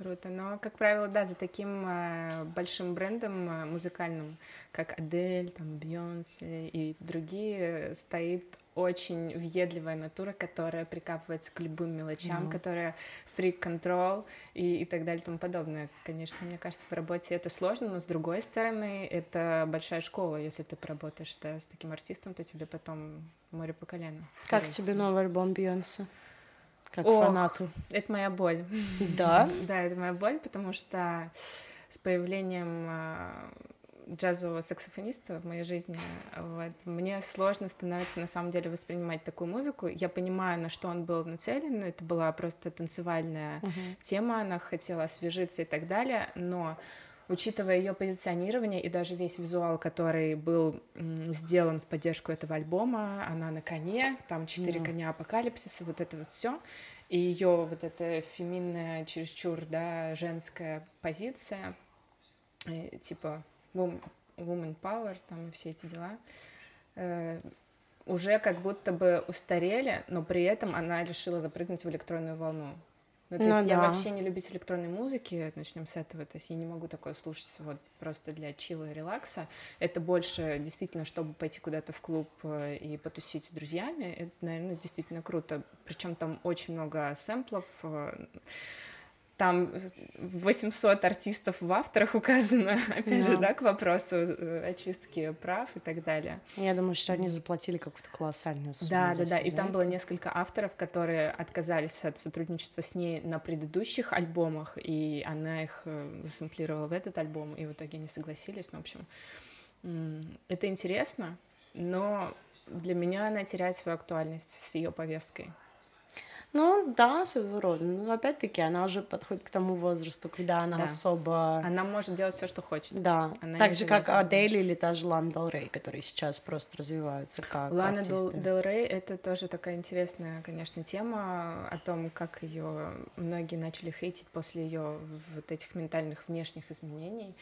Круто. Но, как правило, да, за таким э, большим брендом э, музыкальным, как Адель, там, Бейонсе и другие, стоит очень въедливая натура, которая прикапывается к любым мелочам, mm-hmm. которая фрик-контрол и, и так далее и тому подобное. Конечно, мне кажется, в работе это сложно, но с другой стороны, это большая школа. Если ты поработаешь да, с таким артистом, то тебе потом море по колено. Как тебе новый альбом Бейонсе? Как Ох, фанату. Это моя боль. Да? Да, это моя боль, потому что с появлением а, джазового саксофониста в моей жизни, вот, мне сложно становится на самом деле воспринимать такую музыку. Я понимаю, на что он был нацелен, это была просто танцевальная uh-huh. тема, она хотела освежиться и так далее, но учитывая ее позиционирование и даже весь визуал, который был сделан в поддержку этого альбома, она на коне, там четыре yeah. коня апокалипсиса, вот это вот все, и ее вот эта феминная, чересчур, да, женская позиция, э, типа woman power, там все эти дела, э, уже как будто бы устарели, но при этом она решила запрыгнуть в электронную волну. Ну, то ну, есть да. я вообще не любитель электронной музыки, начнем с этого, то есть я не могу такое слушать вот просто для чила и релакса. Это больше действительно, чтобы пойти куда-то в клуб э, и потусить с друзьями, это, наверное, действительно круто. Причем там очень много сэмплов, э, там 800 артистов в авторах указано, опять да. же, да, к вопросу э, очистки прав и так далее. Я думаю, что они заплатили какую-то колоссальную сумму. Да, да, да, и там было несколько авторов, которые отказались от сотрудничества с ней на предыдущих альбомах, и она их э, засэмплировала в этот альбом, и в итоге не согласились, ну, в общем, это интересно, но для меня она теряет свою актуальность с ее повесткой. Ну да, своего рода. Но опять-таки она уже подходит к тому возрасту, когда она да. особо... Она может делать все, что хочет. Да. Она так же, как Адель или та же Лана Дел Рей, которые сейчас просто развиваются как Лана Дел Рей — это тоже такая интересная, конечно, тема о том, как ее многие начали хейтить после ее вот этих ментальных внешних изменений.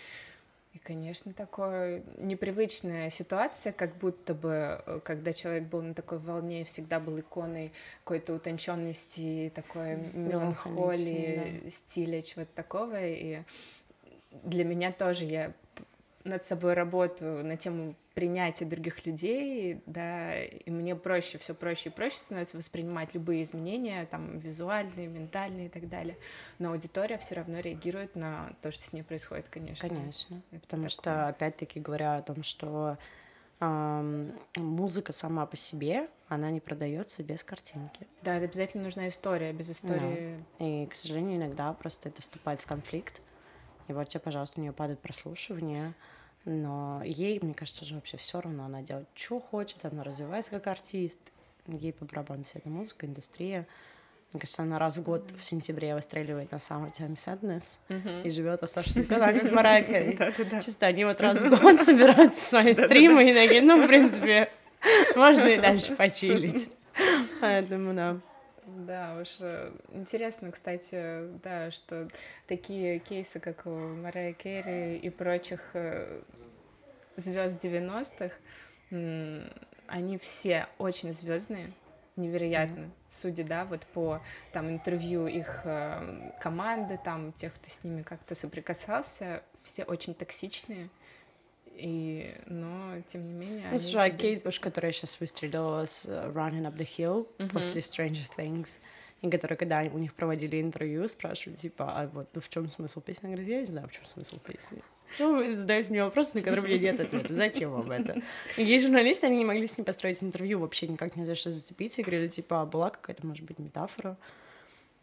И, конечно, такая непривычная ситуация, как будто бы, э, когда человек был на такой волне, всегда был иконой какой-то утонченности, такой меланхолии, да. стиля, чего-то такого. И для меня тоже я над собой работаю на тему принятия других людей, да, и мне проще, все проще и проще становится воспринимать любые изменения, там, визуальные, ментальные и так далее. Но аудитория все равно реагирует на то, что с ней происходит, конечно. Конечно, Это потому такое. что, опять-таки, говоря о том, что эм, музыка сама по себе, она не продается без картинки. Да, это обязательно нужна история, без истории... Да. И, к сожалению, иногда просто это вступает в конфликт, и вот тебе, пожалуйста, у нее падает прослушивание, но ей, мне кажется, уже вообще все равно, она делает, что хочет, она развивается как артист, ей по барабану вся эта музыка, индустрия. Мне кажется, она раз в год в сентябре выстреливает на Summer Time Sadness uh-huh. и живет оставшиеся года, как Марайя Кэрри. Чисто они вот раз в год собираются свои стримы и такие, ну, в принципе, можно и дальше почилить. Поэтому, да. Да, уж э, интересно, кстати, да, что такие кейсы, как у Мария Керри и прочих э, звезд 90-х, они все очень звездные, невероятно, mm-hmm. судя, да, вот по там интервью их э, команды, там тех, кто с ними как-то соприкасался, все очень токсичные, и, но, тем не менее... Ну, слушай, а Кейт Буш, которая сейчас выстрелила с э, Running Up the Hill uh-huh. после Stranger Things, и которые, когда у них проводили интервью, спрашивали, типа, а вот ну, в чем смысл песни? Она говорит, я не знаю, в чем смысл песни. Ну, задаюсь мне вопросы, на которые меня нет ответа. Зачем вам это? И есть журналисты, они не могли с ней построить интервью, вообще никак не за что зацепиться, и говорили, типа, а была какая-то, может быть, метафора.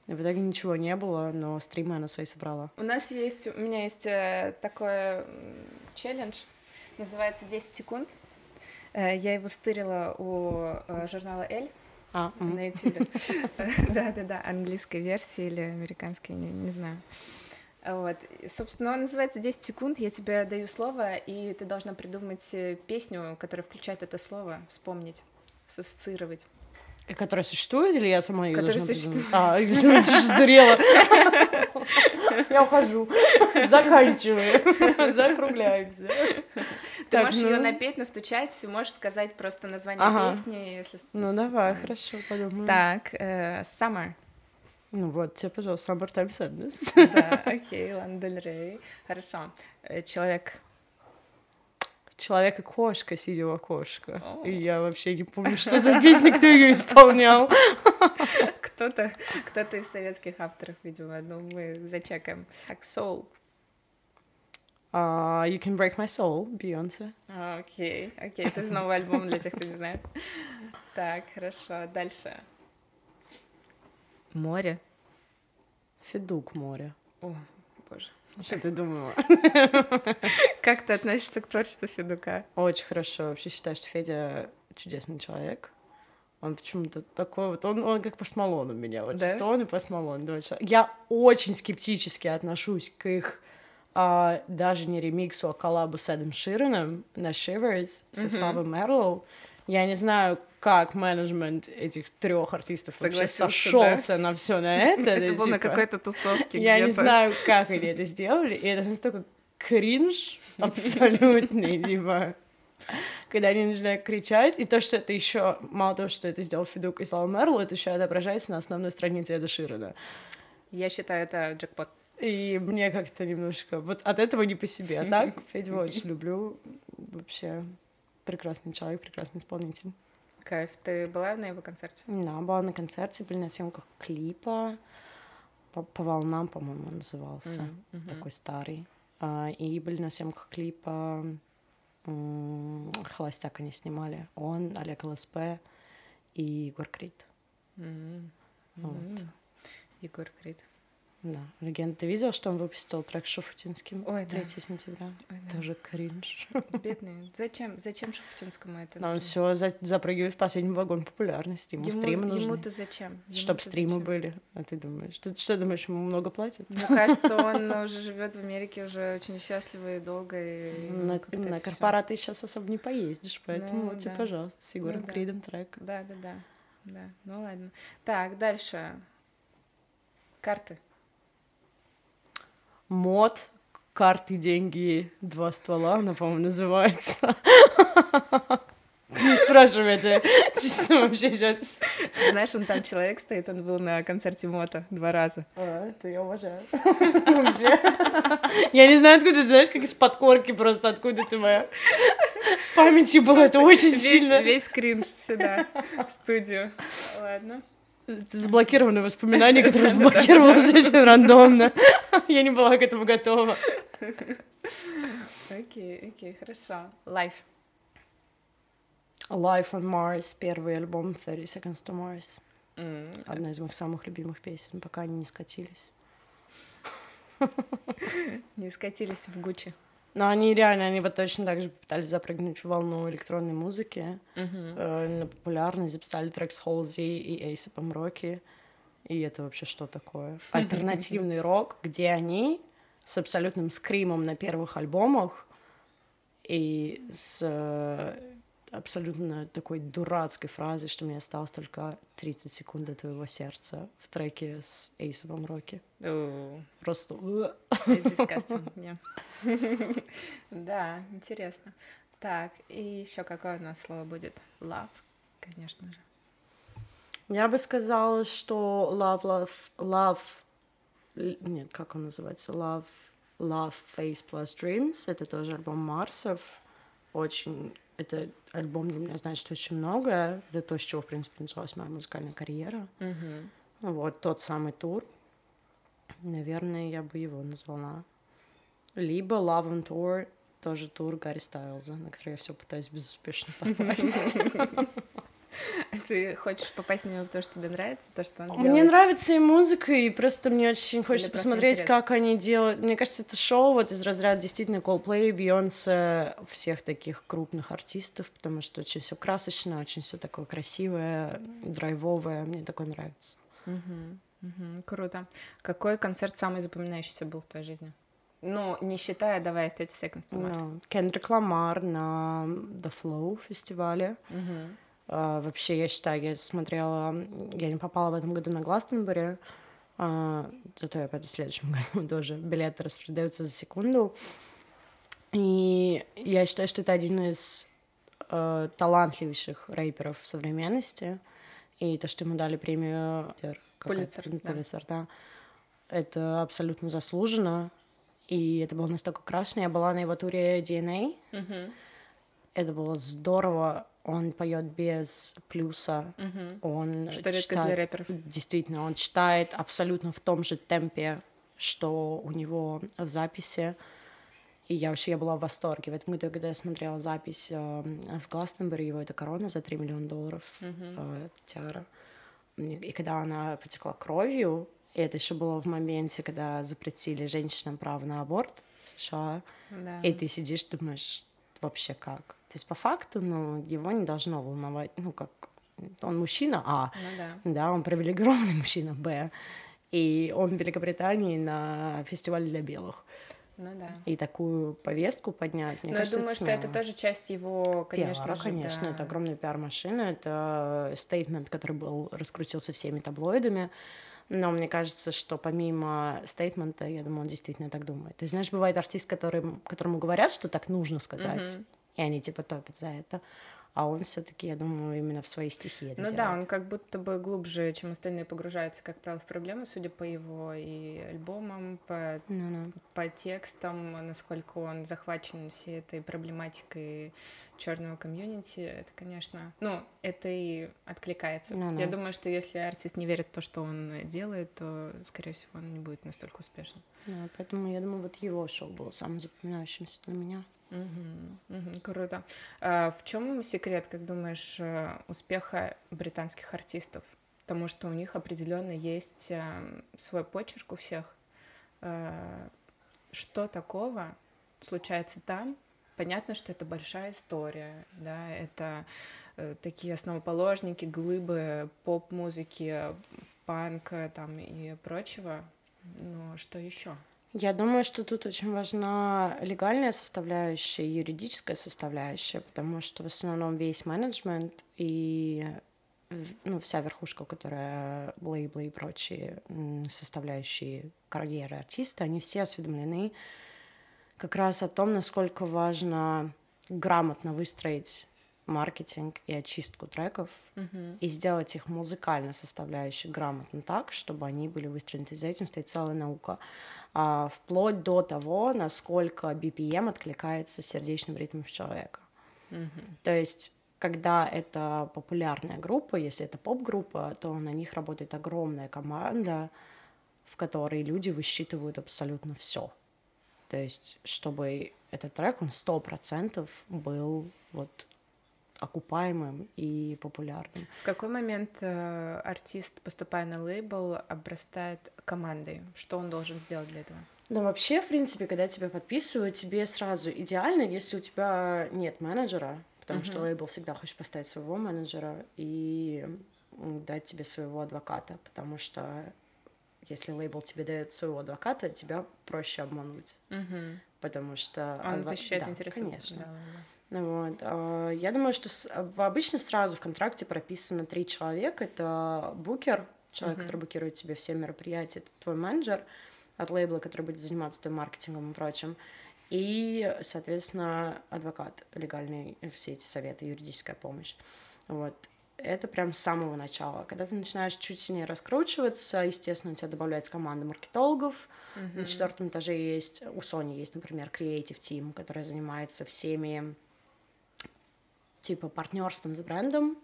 И в итоге ничего не было, но стримы она свои собрала. У нас есть, у меня есть э, такой челлендж, называется 10 секунд. Э, я его стырила у э, журнала «Эль», а, на YouTube. Да-да-да, английской версии или американской, не, не знаю. Вот. Собственно, он называется 10 секунд, я тебе даю слово, и ты должна придумать э, песню, которая включает это слово, вспомнить, сассоциировать. Которая существует или я сама ее Которая существует. А, ты же сдурела. Я ухожу. Заканчиваем. Закругляемся. Ты можешь ее ну. напеть, настучать, можешь сказать просто название песни, если Ну давай, хорошо, подумаем. Так, э, Summer. Ну вот, тебе, пожалуйста, Summertime Sadness. Да, окей, Дель Рей. Хорошо. Э, человек Человек и кошка, сидя в окошко. И я вообще не помню, что за песня, кто ее исполнял. Кто-то кто из советских авторов, видимо, ну мы зачекаем. Так, Soul. Uh, you Can Break My Soul, Бейонсе. Окей, окей, это новый альбом для тех, кто не знает. Так, хорошо, дальше. Море. Федук море. О. Что ты думала? Как ты относишься к творчеству Федука? Очень хорошо. Вообще считаю, что Федя чудесный человек. Он почему-то такой вот, он, он как Постмалон у меня, вот да? Стоун и Постмалон. Я очень скептически отношусь к их а, даже не ремиксу, а коллабу с Эдом Ширеном на Shivers со Славой Мерлоу. Я не знаю, как менеджмент этих трех артистов вообще сошелся да? на все на это. Это было на типа. какой-то тусовке. Я не знаю, как они это сделали, и это настолько кринж абсолютный, типа когда они начинают кричать, и то, что это еще мало того, что это сделал Федук и Слава Мерл, это еще отображается на основной странице Эда Ширена. Я считаю, это джекпот. И мне как-то немножко... Вот от этого не по себе. А так, Федю очень люблю. Вообще прекрасный человек, прекрасный исполнитель. Кайф. Ты была на его концерте? Да, была на концерте, были на съемках клипа. По, по волнам, по-моему, он назывался. Mm-hmm. Такой старый. А, и были на съемках клипа Холостяк они снимали. Он, Олег ЛСП и Егор Крид. Mm-hmm. Вот. Егор Крид. Да, легенда. Ты видел, что он выпустил трек с Шуфутинским? Ой, 3 да. сентября. Ой, да. Тоже кринж. Бедный. Зачем, зачем Шуфутинскому это? Но он все за, запрыгивает в последний вагон популярности. Ему, ему стримы нужны. Ему-то зачем? Чтобы стримы зачем? были. А ты думаешь? Ты что думаешь, ему много платят? Мне кажется, он уже живет в Америке уже очень счастливо и долго. И на на корпораты сейчас особо не поездишь, поэтому ну, вот тебе, пожалуйста, с Егором ну, Кридом трек. Да, да, да. Да, ну ладно. Так, дальше. Карты мод карты, деньги, два ствола, она, по-моему, называется. Не спрашивай, это чисто вообще сейчас. Знаешь, он там человек стоит, он был на концерте Мота два раза. А, это я уважаю. Вообще. Я не знаю, откуда ты знаешь, как из подкорки просто, откуда ты моя памяти было, это очень сильно. Весь кринж сюда, в студию. Ладно. Это заблокированные воспоминания, которые заблокировалось очень рандомно. Я не была к этому готова. Окей, окей, хорошо. Life. Life on Mars, первый альбом 30 Seconds to Mars. Одна из моих самых любимых песен, пока они не скатились. Не скатились в Гуччи. Но они реально, они вот точно так же пытались запрыгнуть в волну электронной музыки. Uh-huh. Э, на популярность записали трек с Холзи и Эйсапом Роки. И это вообще что такое? Альтернативный рок, где они с абсолютным скримом на первых альбомах и с абсолютно такой дурацкой фразой, что мне осталось только 30 секунд до твоего сердца в треке с Эйсовым Роки. Просто... Да, интересно. Так, и еще какое у нас слово будет? Love, конечно же. Я бы сказала, что love, love, love, нет, как он называется, love, love, face plus dreams, это тоже альбом Марсов, очень это альбом для меня значит очень многое. Это то, с чего, в принципе, началась моя музыкальная карьера. Mm-hmm. Вот тот самый тур. Наверное, я бы его назвала. Либо Love on Tour, тоже тур Гарри Стайлза, на который я все пытаюсь безуспешно попасть. Ты хочешь попасть на него, потому что тебе нравится то, что он делает? Мне нравится и музыка, и просто мне очень хочется Или посмотреть, как они делают. Мне кажется, это шоу вот из разряда действительно Coldplay, Бейонсе, всех таких крупных артистов, потому что очень все красочно, очень все такое красивое, драйвовое. Мне такое нравится. Угу, угу, круто. Какой концерт самый запоминающийся был в твоей жизни? Ну, не считая, давай, 30 Seconds to Mars. No. Кендрик Ламар на The Flow фестивале. Uh-huh. Uh, вообще, я считаю, я смотрела... Я не попала в этом году на Гластенбери, uh, зато я пойду в следующем году тоже. Билеты распродаются за секунду. И я считаю, что это один из uh, талантливейших рэперов современности. И то, что ему дали премию Пулицер, да. да. Это абсолютно заслуженно. И это было настолько красно. Я была на его туре DNA. Угу. Это было здорово. Он поет без плюса. Угу. Он что редко читает, для рэперов. Действительно, он читает абсолютно в том же темпе, что у него в записи. И я вообще я была в восторге. В этом году, когда я смотрела запись э, с Гластенберри, его это корона за 3 миллиона долларов, uh-huh. э, Тиара. И когда она потекла кровью, и это еще было в моменте, когда запретили женщинам право на аборт в США, да. и ты сидишь, думаешь, вообще как? То есть по факту, ну, его не должно волновать, ну, как он мужчина, а, ну, да. да, он привилегированный мужчина, б, и он в Великобритании на фестивале для белых. Ну да. И такую повестку поднять, мне Но кажется, я думаю, что это тоже часть его, конечно Пиара, же, конечно, да. это огромная пиар-машина, это стейтмент, который был раскрутился всеми таблоидами, но мне кажется, что помимо стейтмента, я думаю, он действительно так думает. То есть, знаешь, бывает артист, который, которому говорят, что так нужно сказать, uh-huh. и они типа топят за это, а он все-таки, я думаю, именно в свои стихи это Ну делает. да, он как будто бы глубже, чем остальные, погружается, как правило, в проблемы, судя по его и альбомам, по, ну, да. по текстам, насколько он захвачен всей этой проблематикой черного комьюнити, это, конечно, ну, это и откликается. Ну, Я да. думаю, что если артист не верит в то, что он делает, то, скорее всего, он не будет настолько успешным. Да, поэтому я думаю, вот его шоу было самым запоминающимся для меня. Угу, угу, круто. А в чем секрет, как думаешь, э, успеха британских артистов? Потому что у них определенно есть э, свой почерк у всех. Э, что такого случается там? Понятно, что это большая история, да, это такие основоположники, глыбы поп-музыки, панка там и прочего. Но что еще? Я думаю, что тут очень важна легальная составляющая, юридическая составляющая, потому что в основном весь менеджмент и ну, вся верхушка, которая лейблы и прочие составляющие карьеры артиста, они все осведомлены как раз о том, насколько важно грамотно выстроить маркетинг и очистку треков uh-huh. и сделать их музыкально составляющей грамотно так, чтобы они были выстроены. За этим стоит целая наука. А, вплоть до того, насколько BPM откликается сердечным ритмом человека. Uh-huh. То есть когда это популярная группа, если это поп-группа, то на них работает огромная команда, в которой люди высчитывают абсолютно все. То есть, чтобы этот трек, он сто процентов был вот окупаемым и популярным. В какой момент э, артист, поступая на лейбл, обрастает командой? Что он должен сделать для этого? Ну, вообще, в принципе, когда тебя подписывают, тебе сразу идеально, если у тебя нет менеджера, потому uh-huh. что лейбл всегда хочет поставить своего менеджера и дать тебе своего адвоката, потому что если лейбл тебе дает своего адвоката, тебя проще обмануть, uh-huh. потому что он адв... защищает да, интересы. Конечно. Да. Вот. Я думаю, что обычно сразу в контракте прописано три человека. Это букер, человек, uh-huh. который букирует тебе все мероприятия, это твой менеджер от лейбла, который будет заниматься твоим маркетингом и прочим, и, соответственно, адвокат легальный, все эти советы, юридическая помощь. Вот. Это прям с самого начала. Когда ты начинаешь чуть сильнее раскручиваться, естественно, у тебя добавляется команда маркетологов. Uh-huh. На четвертом этаже есть, у Sony есть, например, Creative Team, который занимается всеми типа партнерством с брендом.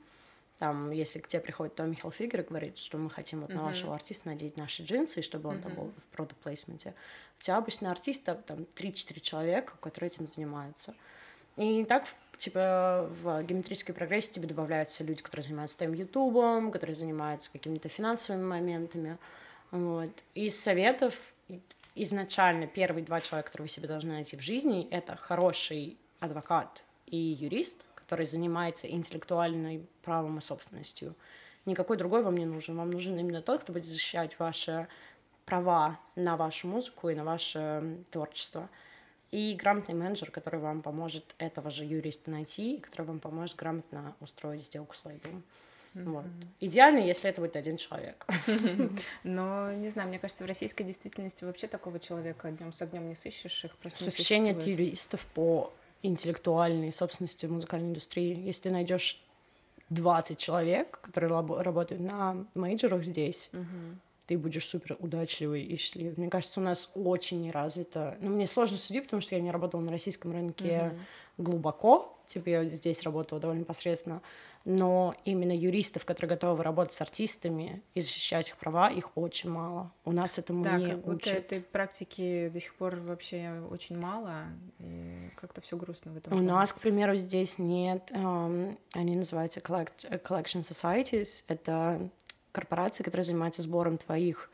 Там, если к тебе приходит Томми Хилфигер и говорит, что мы хотим вот uh-huh. на вашего артиста надеть наши джинсы, чтобы он uh-huh. там был в продукт плейсменте, у тебя обычно артиста там 3-4 человека, которые этим занимаются. И так, типа, в геометрической прогрессии тебе добавляются люди, которые занимаются твоим ютубом, которые занимаются какими-то финансовыми моментами. Вот. Из советов изначально первые два человека, которые вы себе должны найти в жизни, это хороший адвокат и юрист, который занимается интеллектуальным правом и собственностью. Никакой другой вам не нужен. Вам нужен именно тот, кто будет защищать ваши права на вашу музыку и на ваше творчество. И грамотный менеджер, который вам поможет этого же юриста найти, и который вам поможет грамотно устроить сделку с лейблом. Mm-hmm. Вот. Идеально, если это будет один человек. Но, не знаю, мне кажется, в российской действительности вообще такого человека днем с огнем не сыщешь, их просто Вообще нет юристов по интеллектуальной собственности музыкальной индустрии. Если ты найдешь 20 человек, которые лабо- работают на мейджорах здесь, Мгм. Ты будешь супер удачливый и счастливый. Мне кажется, у нас очень не развито. Ну, мне сложно судить, потому что я не работала на российском рынке глубоко. Типа я здесь работала довольно посредственно. Но именно юристов, которые готовы работать с артистами и защищать их права, их очень мало. У нас этому Да, не как будто учат. этой практики до сих пор вообще очень мало, как-то все грустно в этом. У плане. нас, к примеру, здесь нет, эм, они называются collect- collection societies, это корпорации, которые занимаются сбором твоих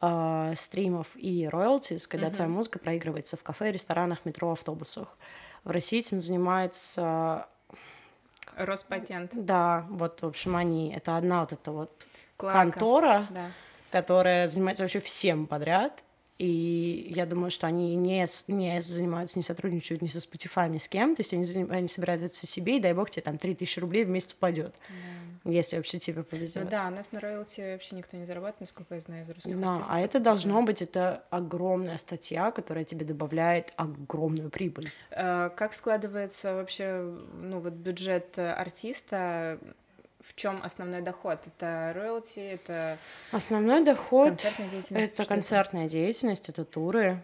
э, стримов и роялтис, когда твоя музыка проигрывается в кафе, ресторанах, метро, автобусах. В России этим занимается, Роспатент. да, вот, в общем, они, это одна вот эта вот Клака. контора, Да. которая занимается вообще всем подряд. И я думаю, что они не, не занимаются, не сотрудничают ни со Spotify, ни с кем. То есть они, они собирают это все себе, и дай бог тебе там 3000 рублей в месяц упадет, если вообще тебе повезет. Ну да, у нас на роялти вообще никто не зарабатывает, насколько я знаю, из русских Да, артистов. а это должно быть, это огромная статья, которая тебе добавляет огромную прибыль. Э, Как складывается вообще, ну вот бюджет артиста? В чем основной доход? Это роялти, это Основной доход концертная деятельность? это концертная деятельность, это туры,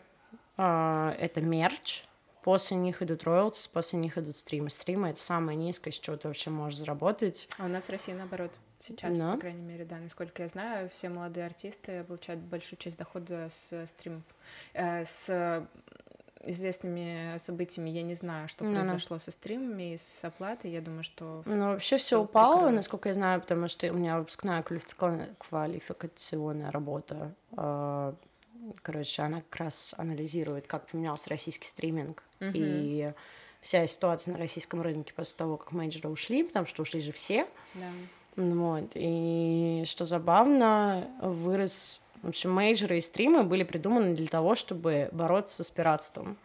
а, это мерч, после них идут роялтис, после них идут стримы. Стримы — это самое низкое, с чего ты вообще можешь заработать. А у нас в России наоборот. Сейчас, Да. по крайней мере, да, насколько я знаю, все молодые артисты получают большую часть дохода с стримов. Э, С известными событиями я не знаю, что Ну-ну. произошло со стримами и с оплатой. Я думаю, что Ну, вообще все упало, прикрылось. насколько я знаю, потому что у меня выпускная квалификационная, квалификационная работа. Короче, она как раз анализирует, как поменялся российский стриминг Мгм. и вся ситуация на российском рынке после того, как менеджеры ушли, потому что ушли же все. да. Вот. И что забавно, вырос... В общем, мейджоры и стримы были придуманы для того, чтобы бороться с пиратством.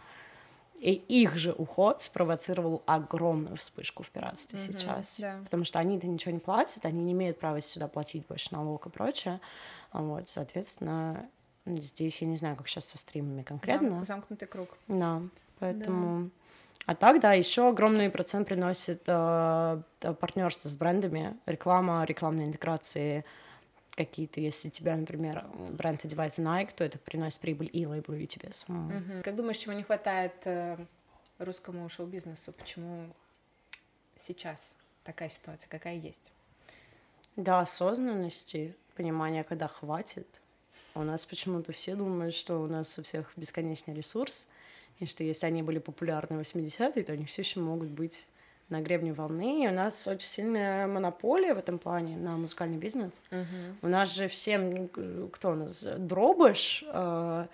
И их же уход спровоцировал огромную вспышку в пиратстве Мгм, сейчас. да. Потому что они-то ничего не платят, они не имеют права сюда платить больше налог и прочее. Вот, соответственно, здесь я не знаю, как сейчас со стримами конкретно. Зам- замкнутый круг. Да, поэтому... А так, да, еще огромный процент приносит э, партнерство с брендами, реклама, рекламные интеграции какие-то. Если тебя, например, бренд одевает Nike, то это приносит прибыль и лейблу, и тебе самому. Мгм. Как думаешь, чего не хватает э, русскому шоу-бизнесу? Почему сейчас такая ситуация, какая есть? Да, осознанности, понимания, когда хватит. У нас почему-то все думают, что у нас у всех бесконечный ресурс, и что если они были популярны в 80-е, то они все еще могут быть на гребне волны. И у нас очень сильная монополия в этом плане на музыкальный бизнес. У нас же всем, кто у нас, Дробыш, э,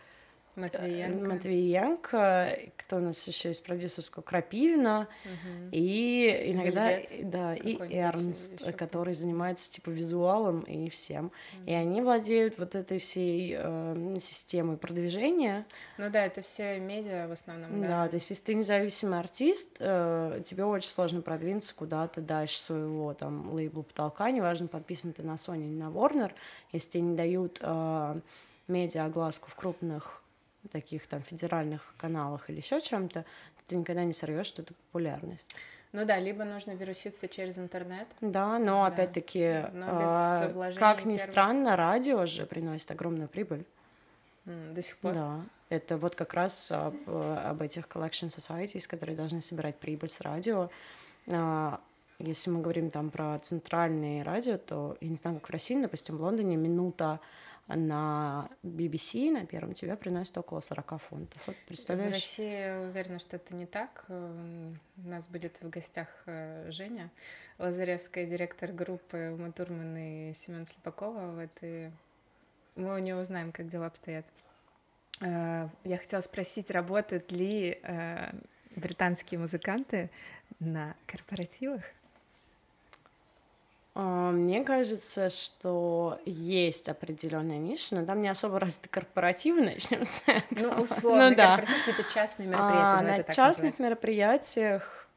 Матвиенко. Матвиенко, кто у нас еще из продюсерского Крапивина, Мгм. и иногда, Вельвет да, и Эрнст, ещё который занимается типа визуалом и всем. И они владеют вот этой всей э, системой продвижения. Ну да, это все медиа в основном, Да. да. то есть если ты независимый артист, э, тебе очень сложно продвинуться куда-то дальше своего там лейбла потолка, неважно, подписан ты на Sony или на Warner, если тебе не дают э, медиа огласку в крупных таких там федеральных каналах или еще чем-то, ты никогда не сорвешь эту популярность. Ну да, либо нужно вируситься через интернет. Да, но Да. опять-таки, Но вложений как ни первых. странно, радио же приносит огромную прибыль. До сих пор. Да, это вот как раз об, э, об этих collection societies, которые должны собирать прибыль с радио. А, Если мы говорим там про центральные радио, то я не знаю, как в России, допустим, в Лондоне минута на BBC на первом тебя приносит около 40 фунтов. Вот В представляешь? России я уверена, что это не так. Эм, У нас будет в гостях э, Женя Лазаревская, директор группы Ума и Семен Слепакова. Вот, и мы у нее узнаем, как дела обстоят. Э, Я хотела спросить, работают ли э, британские музыканты на корпоративах? А, Мне кажется, что есть определенная ниша, но там не особо развиты корпоративы, начнем с этого. Ну, условно, Ну да. какие-то частные мероприятия. А, ну, на частных называется. мероприятиях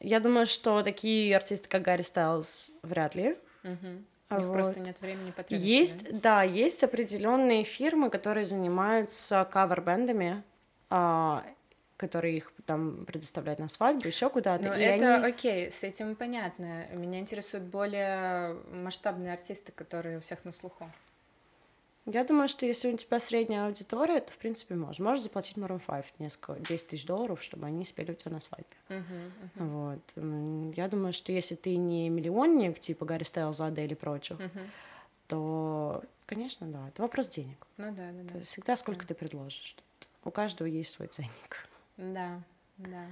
я думаю, что такие артисты, как Гарри Стайлз, вряд ли. А У них просто вот. нет времени потребностей. Есть, да, есть определенные фирмы, которые занимаются кавер-бендами, а, которые их там предоставляют на свадьбу, еще куда-то. Ну, это они... окей, с этим понятно. Меня интересуют более масштабные артисты, которые у всех на слуху. Я думаю, что если у тебя средняя аудитория, то, в принципе, можешь. Можешь заплатить Maroon 5 несколько, 10 тысяч долларов, чтобы они спели у тебя на свадьбе. Uh-huh, uh-huh. Вот. Я думаю, что если ты не миллионник, типа Гарри Стайлзада или прочих, uh-huh. то, конечно, да, это вопрос денег. Ну да, да, да. Всегда сколько да. ты предложишь. У каждого есть свой ценник. Да, да.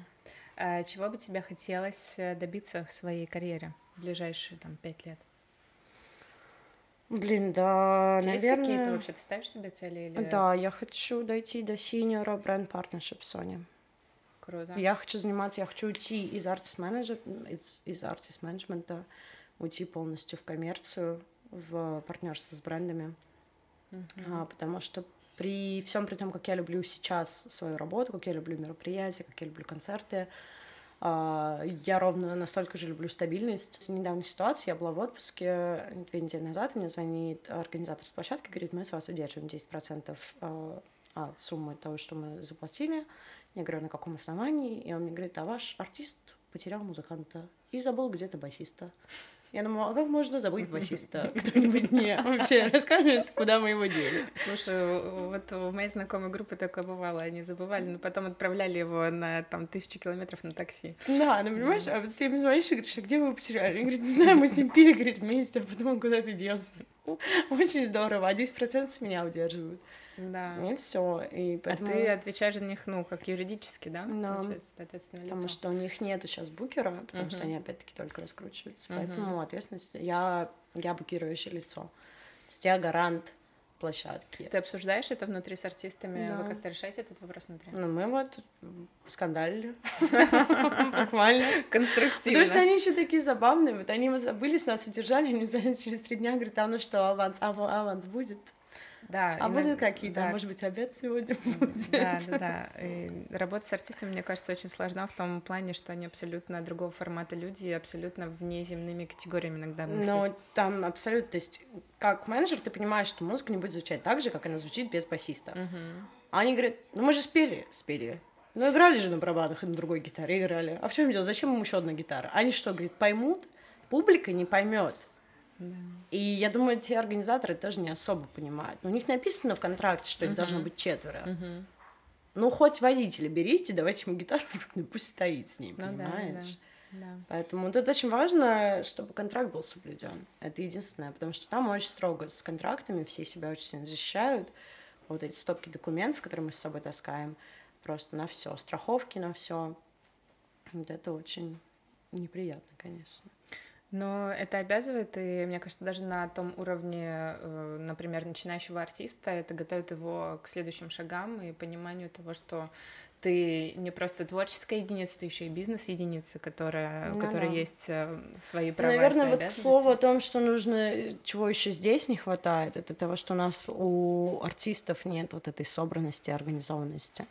А чего бы тебе хотелось э, добиться в своей карьере в ближайшие там пять лет? Блин, да, Есть наверное... какие-то вообще, ты ставишь себе цели? Или... Да, я хочу дойти до синьора бренд партнершип Sony. Круто. Я хочу заниматься, я хочу уйти из артист менеджер из, из артист менеджмента, уйти полностью в коммерцию, в партнерство с брендами, uh-huh. а, потому что при всем при том, как я люблю сейчас свою работу, как я люблю мероприятия, как я люблю концерты, а, я ровно настолько же люблю стабильность. В недавней ситуации я была в отпуске две недели назад, мне звонит организатор с площадки, говорит, мы с вас удерживаем 10% а, от суммы того, что мы заплатили. Я говорю, на каком основании? И он мне говорит, а ваш артист потерял музыканта и забыл где-то басиста. Я думаю, а как можно забыть басиста? Кто-нибудь мне вообще расскажет, куда мы его дели? Слушай, вот у моей знакомой группы такое бывало, они забывали, но потом отправляли его на там тысячу километров на такси. Да, ну понимаешь, а ты ему звонишь и говоришь, а где вы его потеряли? Он говорит, не знаю, мы с ним пили, говорит, вместе, а потом он куда-то делся. Очень здорово, а 10% с меня удерживают. Да. И все. И поэтому... А ты отвечаешь за них, ну, как юридически, да? Да. Получается, Потому лицо. что у них нету сейчас букера, потому uh-huh. что они опять-таки только раскручиваются. Uh-huh. Поэтому ответственность. Я, я букирующее лицо. То есть я гарант площадки. Ты обсуждаешь это внутри с артистами? Да. Вы как-то решаете этот вопрос внутри? Ну, мы вот скандалили. Буквально. Конструктивно. Потому что они еще такие забавные. Вот они мы забыли, с нас удержали, они через три дня говорят, а ну что, аванс, аванс будет? Да. А иногда... будут какие-то, да. может быть, обед сегодня будет? Да, да, да. И работа с артистами, мне кажется, очень сложна в том плане, что они абсолютно другого формата люди и абсолютно внеземными категориями иногда мыслят. Ну, там абсолютно, то есть как менеджер ты понимаешь, что музыка не будет звучать так же, как она звучит без басиста. Угу. А они говорят, ну мы же спели, спели. Ну играли же на барабанах и на другой гитаре, играли. А в чем дело? Зачем им еще одна гитара? Они что, говорит, поймут? Публика не поймет. Да. И я думаю, те организаторы тоже не особо понимают. У них написано в контракте, что их uh-huh. должно быть четверо. Uh-huh. Ну, хоть водителя берите, давайте ему гитару, ну, пусть стоит с ней, ну, понимаешь? Да, да, да. Поэтому тут очень важно, чтобы контракт был соблюден. Это единственное, потому что там очень строго с контрактами, все себя очень сильно защищают. Вот эти стопки документов, которые мы с собой таскаем, просто на все, страховки на все. Вот это очень неприятно, конечно. Но это обязывает, и мне кажется, даже на том уровне, э, например, начинающего артиста, это готовит его к следующим шагам и пониманию того, что ты не просто творческая единица, ты еще и бизнес-единица, которая, ну, у которой да. есть э, свои права. Наверное, свои вот к слову о том, что нужно, чего еще здесь не хватает, это того, что у нас у артистов нет вот этой собранности, организованности.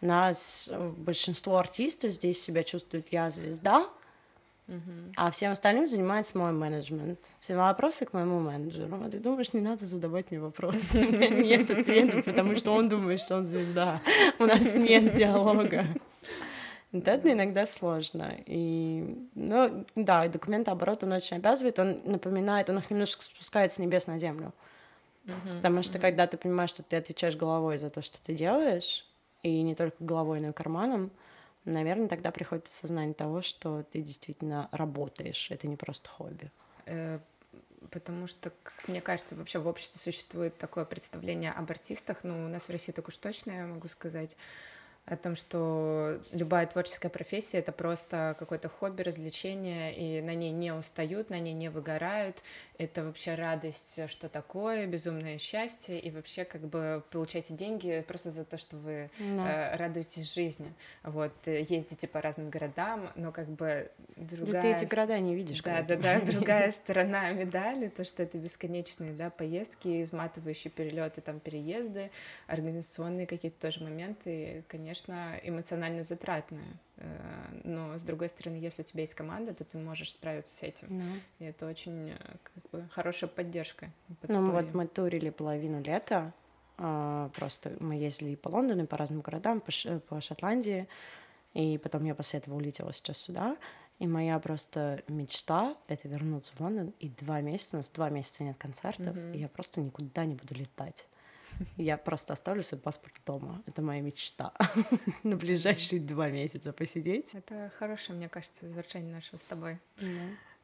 Нас э, большинство артистов здесь себя чувствуют я звезда, а всем остальным занимается мой менеджмент. Все вопросы к моему менеджеру. А ты думаешь, не надо задавать мне вопросы? У меня нет ответов, потому что он думает, что он звезда. У нас нет диалога. Это иногда сложно. И, ну, да, документооборот, он очень обязывает, он напоминает, он их немножко спускает с небес на землю. Uh-huh, Потому что uh-huh. когда ты понимаешь, что ты отвечаешь головой за то, что ты делаешь, и не только головой, но и карманом, наверное, тогда приходит осознание того, что ты действительно работаешь, это не просто хобби. Э, потому что, как мне кажется, вообще в обществе существует такое представление об артистах, ну, у нас в России так уж точно, я могу сказать, о том, что любая творческая профессия это просто какое-то хобби, развлечение, и на ней не устают, на ней не выгорают. Это вообще радость, что такое, безумное счастье, и вообще как бы получаете деньги просто за то, что вы no. э, радуетесь жизни. Вот, ездите по разным городам, но как бы другая... Да ты эти города не видишь. Да, да, да, другая сторона медали, то, что это бесконечные, да, поездки, изматывающие перелеты, там, переезды, организационные какие-то тоже моменты, конечно, конечно, эмоционально затратная. Э, но, с другой стороны, если у тебя есть команда, то ты можешь справиться с этим. No. И это очень э, как бы, хорошая поддержка. Ну, вот мы турили половину лета, А, просто мы ездили по Лондону, по разным городам, по, Ш... по Шотландии, и потом я после этого улетела сейчас сюда. И моя просто мечта — это вернуться в Лондон, и два месяца, у нас два месяца нет концертов, mm-hmm. и я просто никуда не буду летать. Я просто оставлю свой паспорт дома. Это моя мечта. На ближайшие два месяца посидеть. Это хорошее, мне кажется, завершение нашего с тобой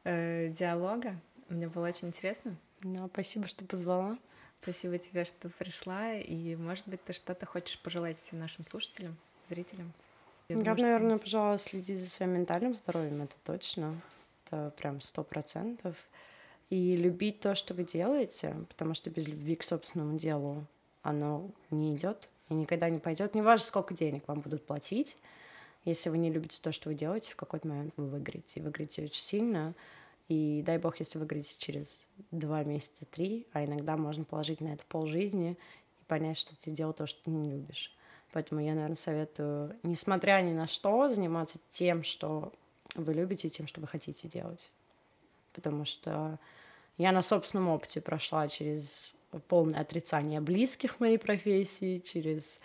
э, диалога. Мне было очень интересно. Ну, спасибо, что позвала. Спасибо тебе, что пришла. И, может быть, ты что-то хочешь пожелать нашим слушателям, зрителям? Я, Я думаю, наверное, что... пожалуй, следить за своим ментальным здоровьем, это точно. Это прям сто процентов. И любить то, что вы делаете, потому что без любви к собственному делу оно не идет и никогда не пойдет. Не важно, сколько денег вам будут платить. Если вы не любите то, что вы делаете, в какой-то момент вы выиграете. И выиграете очень сильно. И дай бог, если выиграете через два месяца, три, а иногда можно положить на это полжизни и понять, что ты делал то, что ты не любишь. Поэтому я, наверное, советую, несмотря ни на что, заниматься тем, что вы любите, тем, что вы хотите делать. Потому что я на собственном опыте прошла через полное отрицание близких моей профессии, через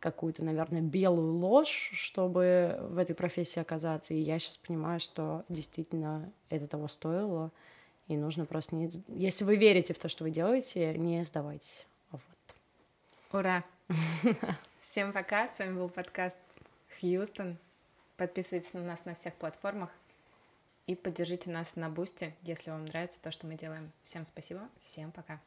какую-то, наверное, белую ложь, чтобы в этой профессии оказаться. И я сейчас понимаю, что действительно это того стоило. И нужно просто не... Если вы верите в то, что вы делаете, не сдавайтесь. Вот. Ура! Всем пока. С вами был подкаст Хьюстон. Подписывайтесь на нас на всех платформах и поддержите нас на Бусте, если вам нравится то, что мы делаем. Всем спасибо. Всем пока.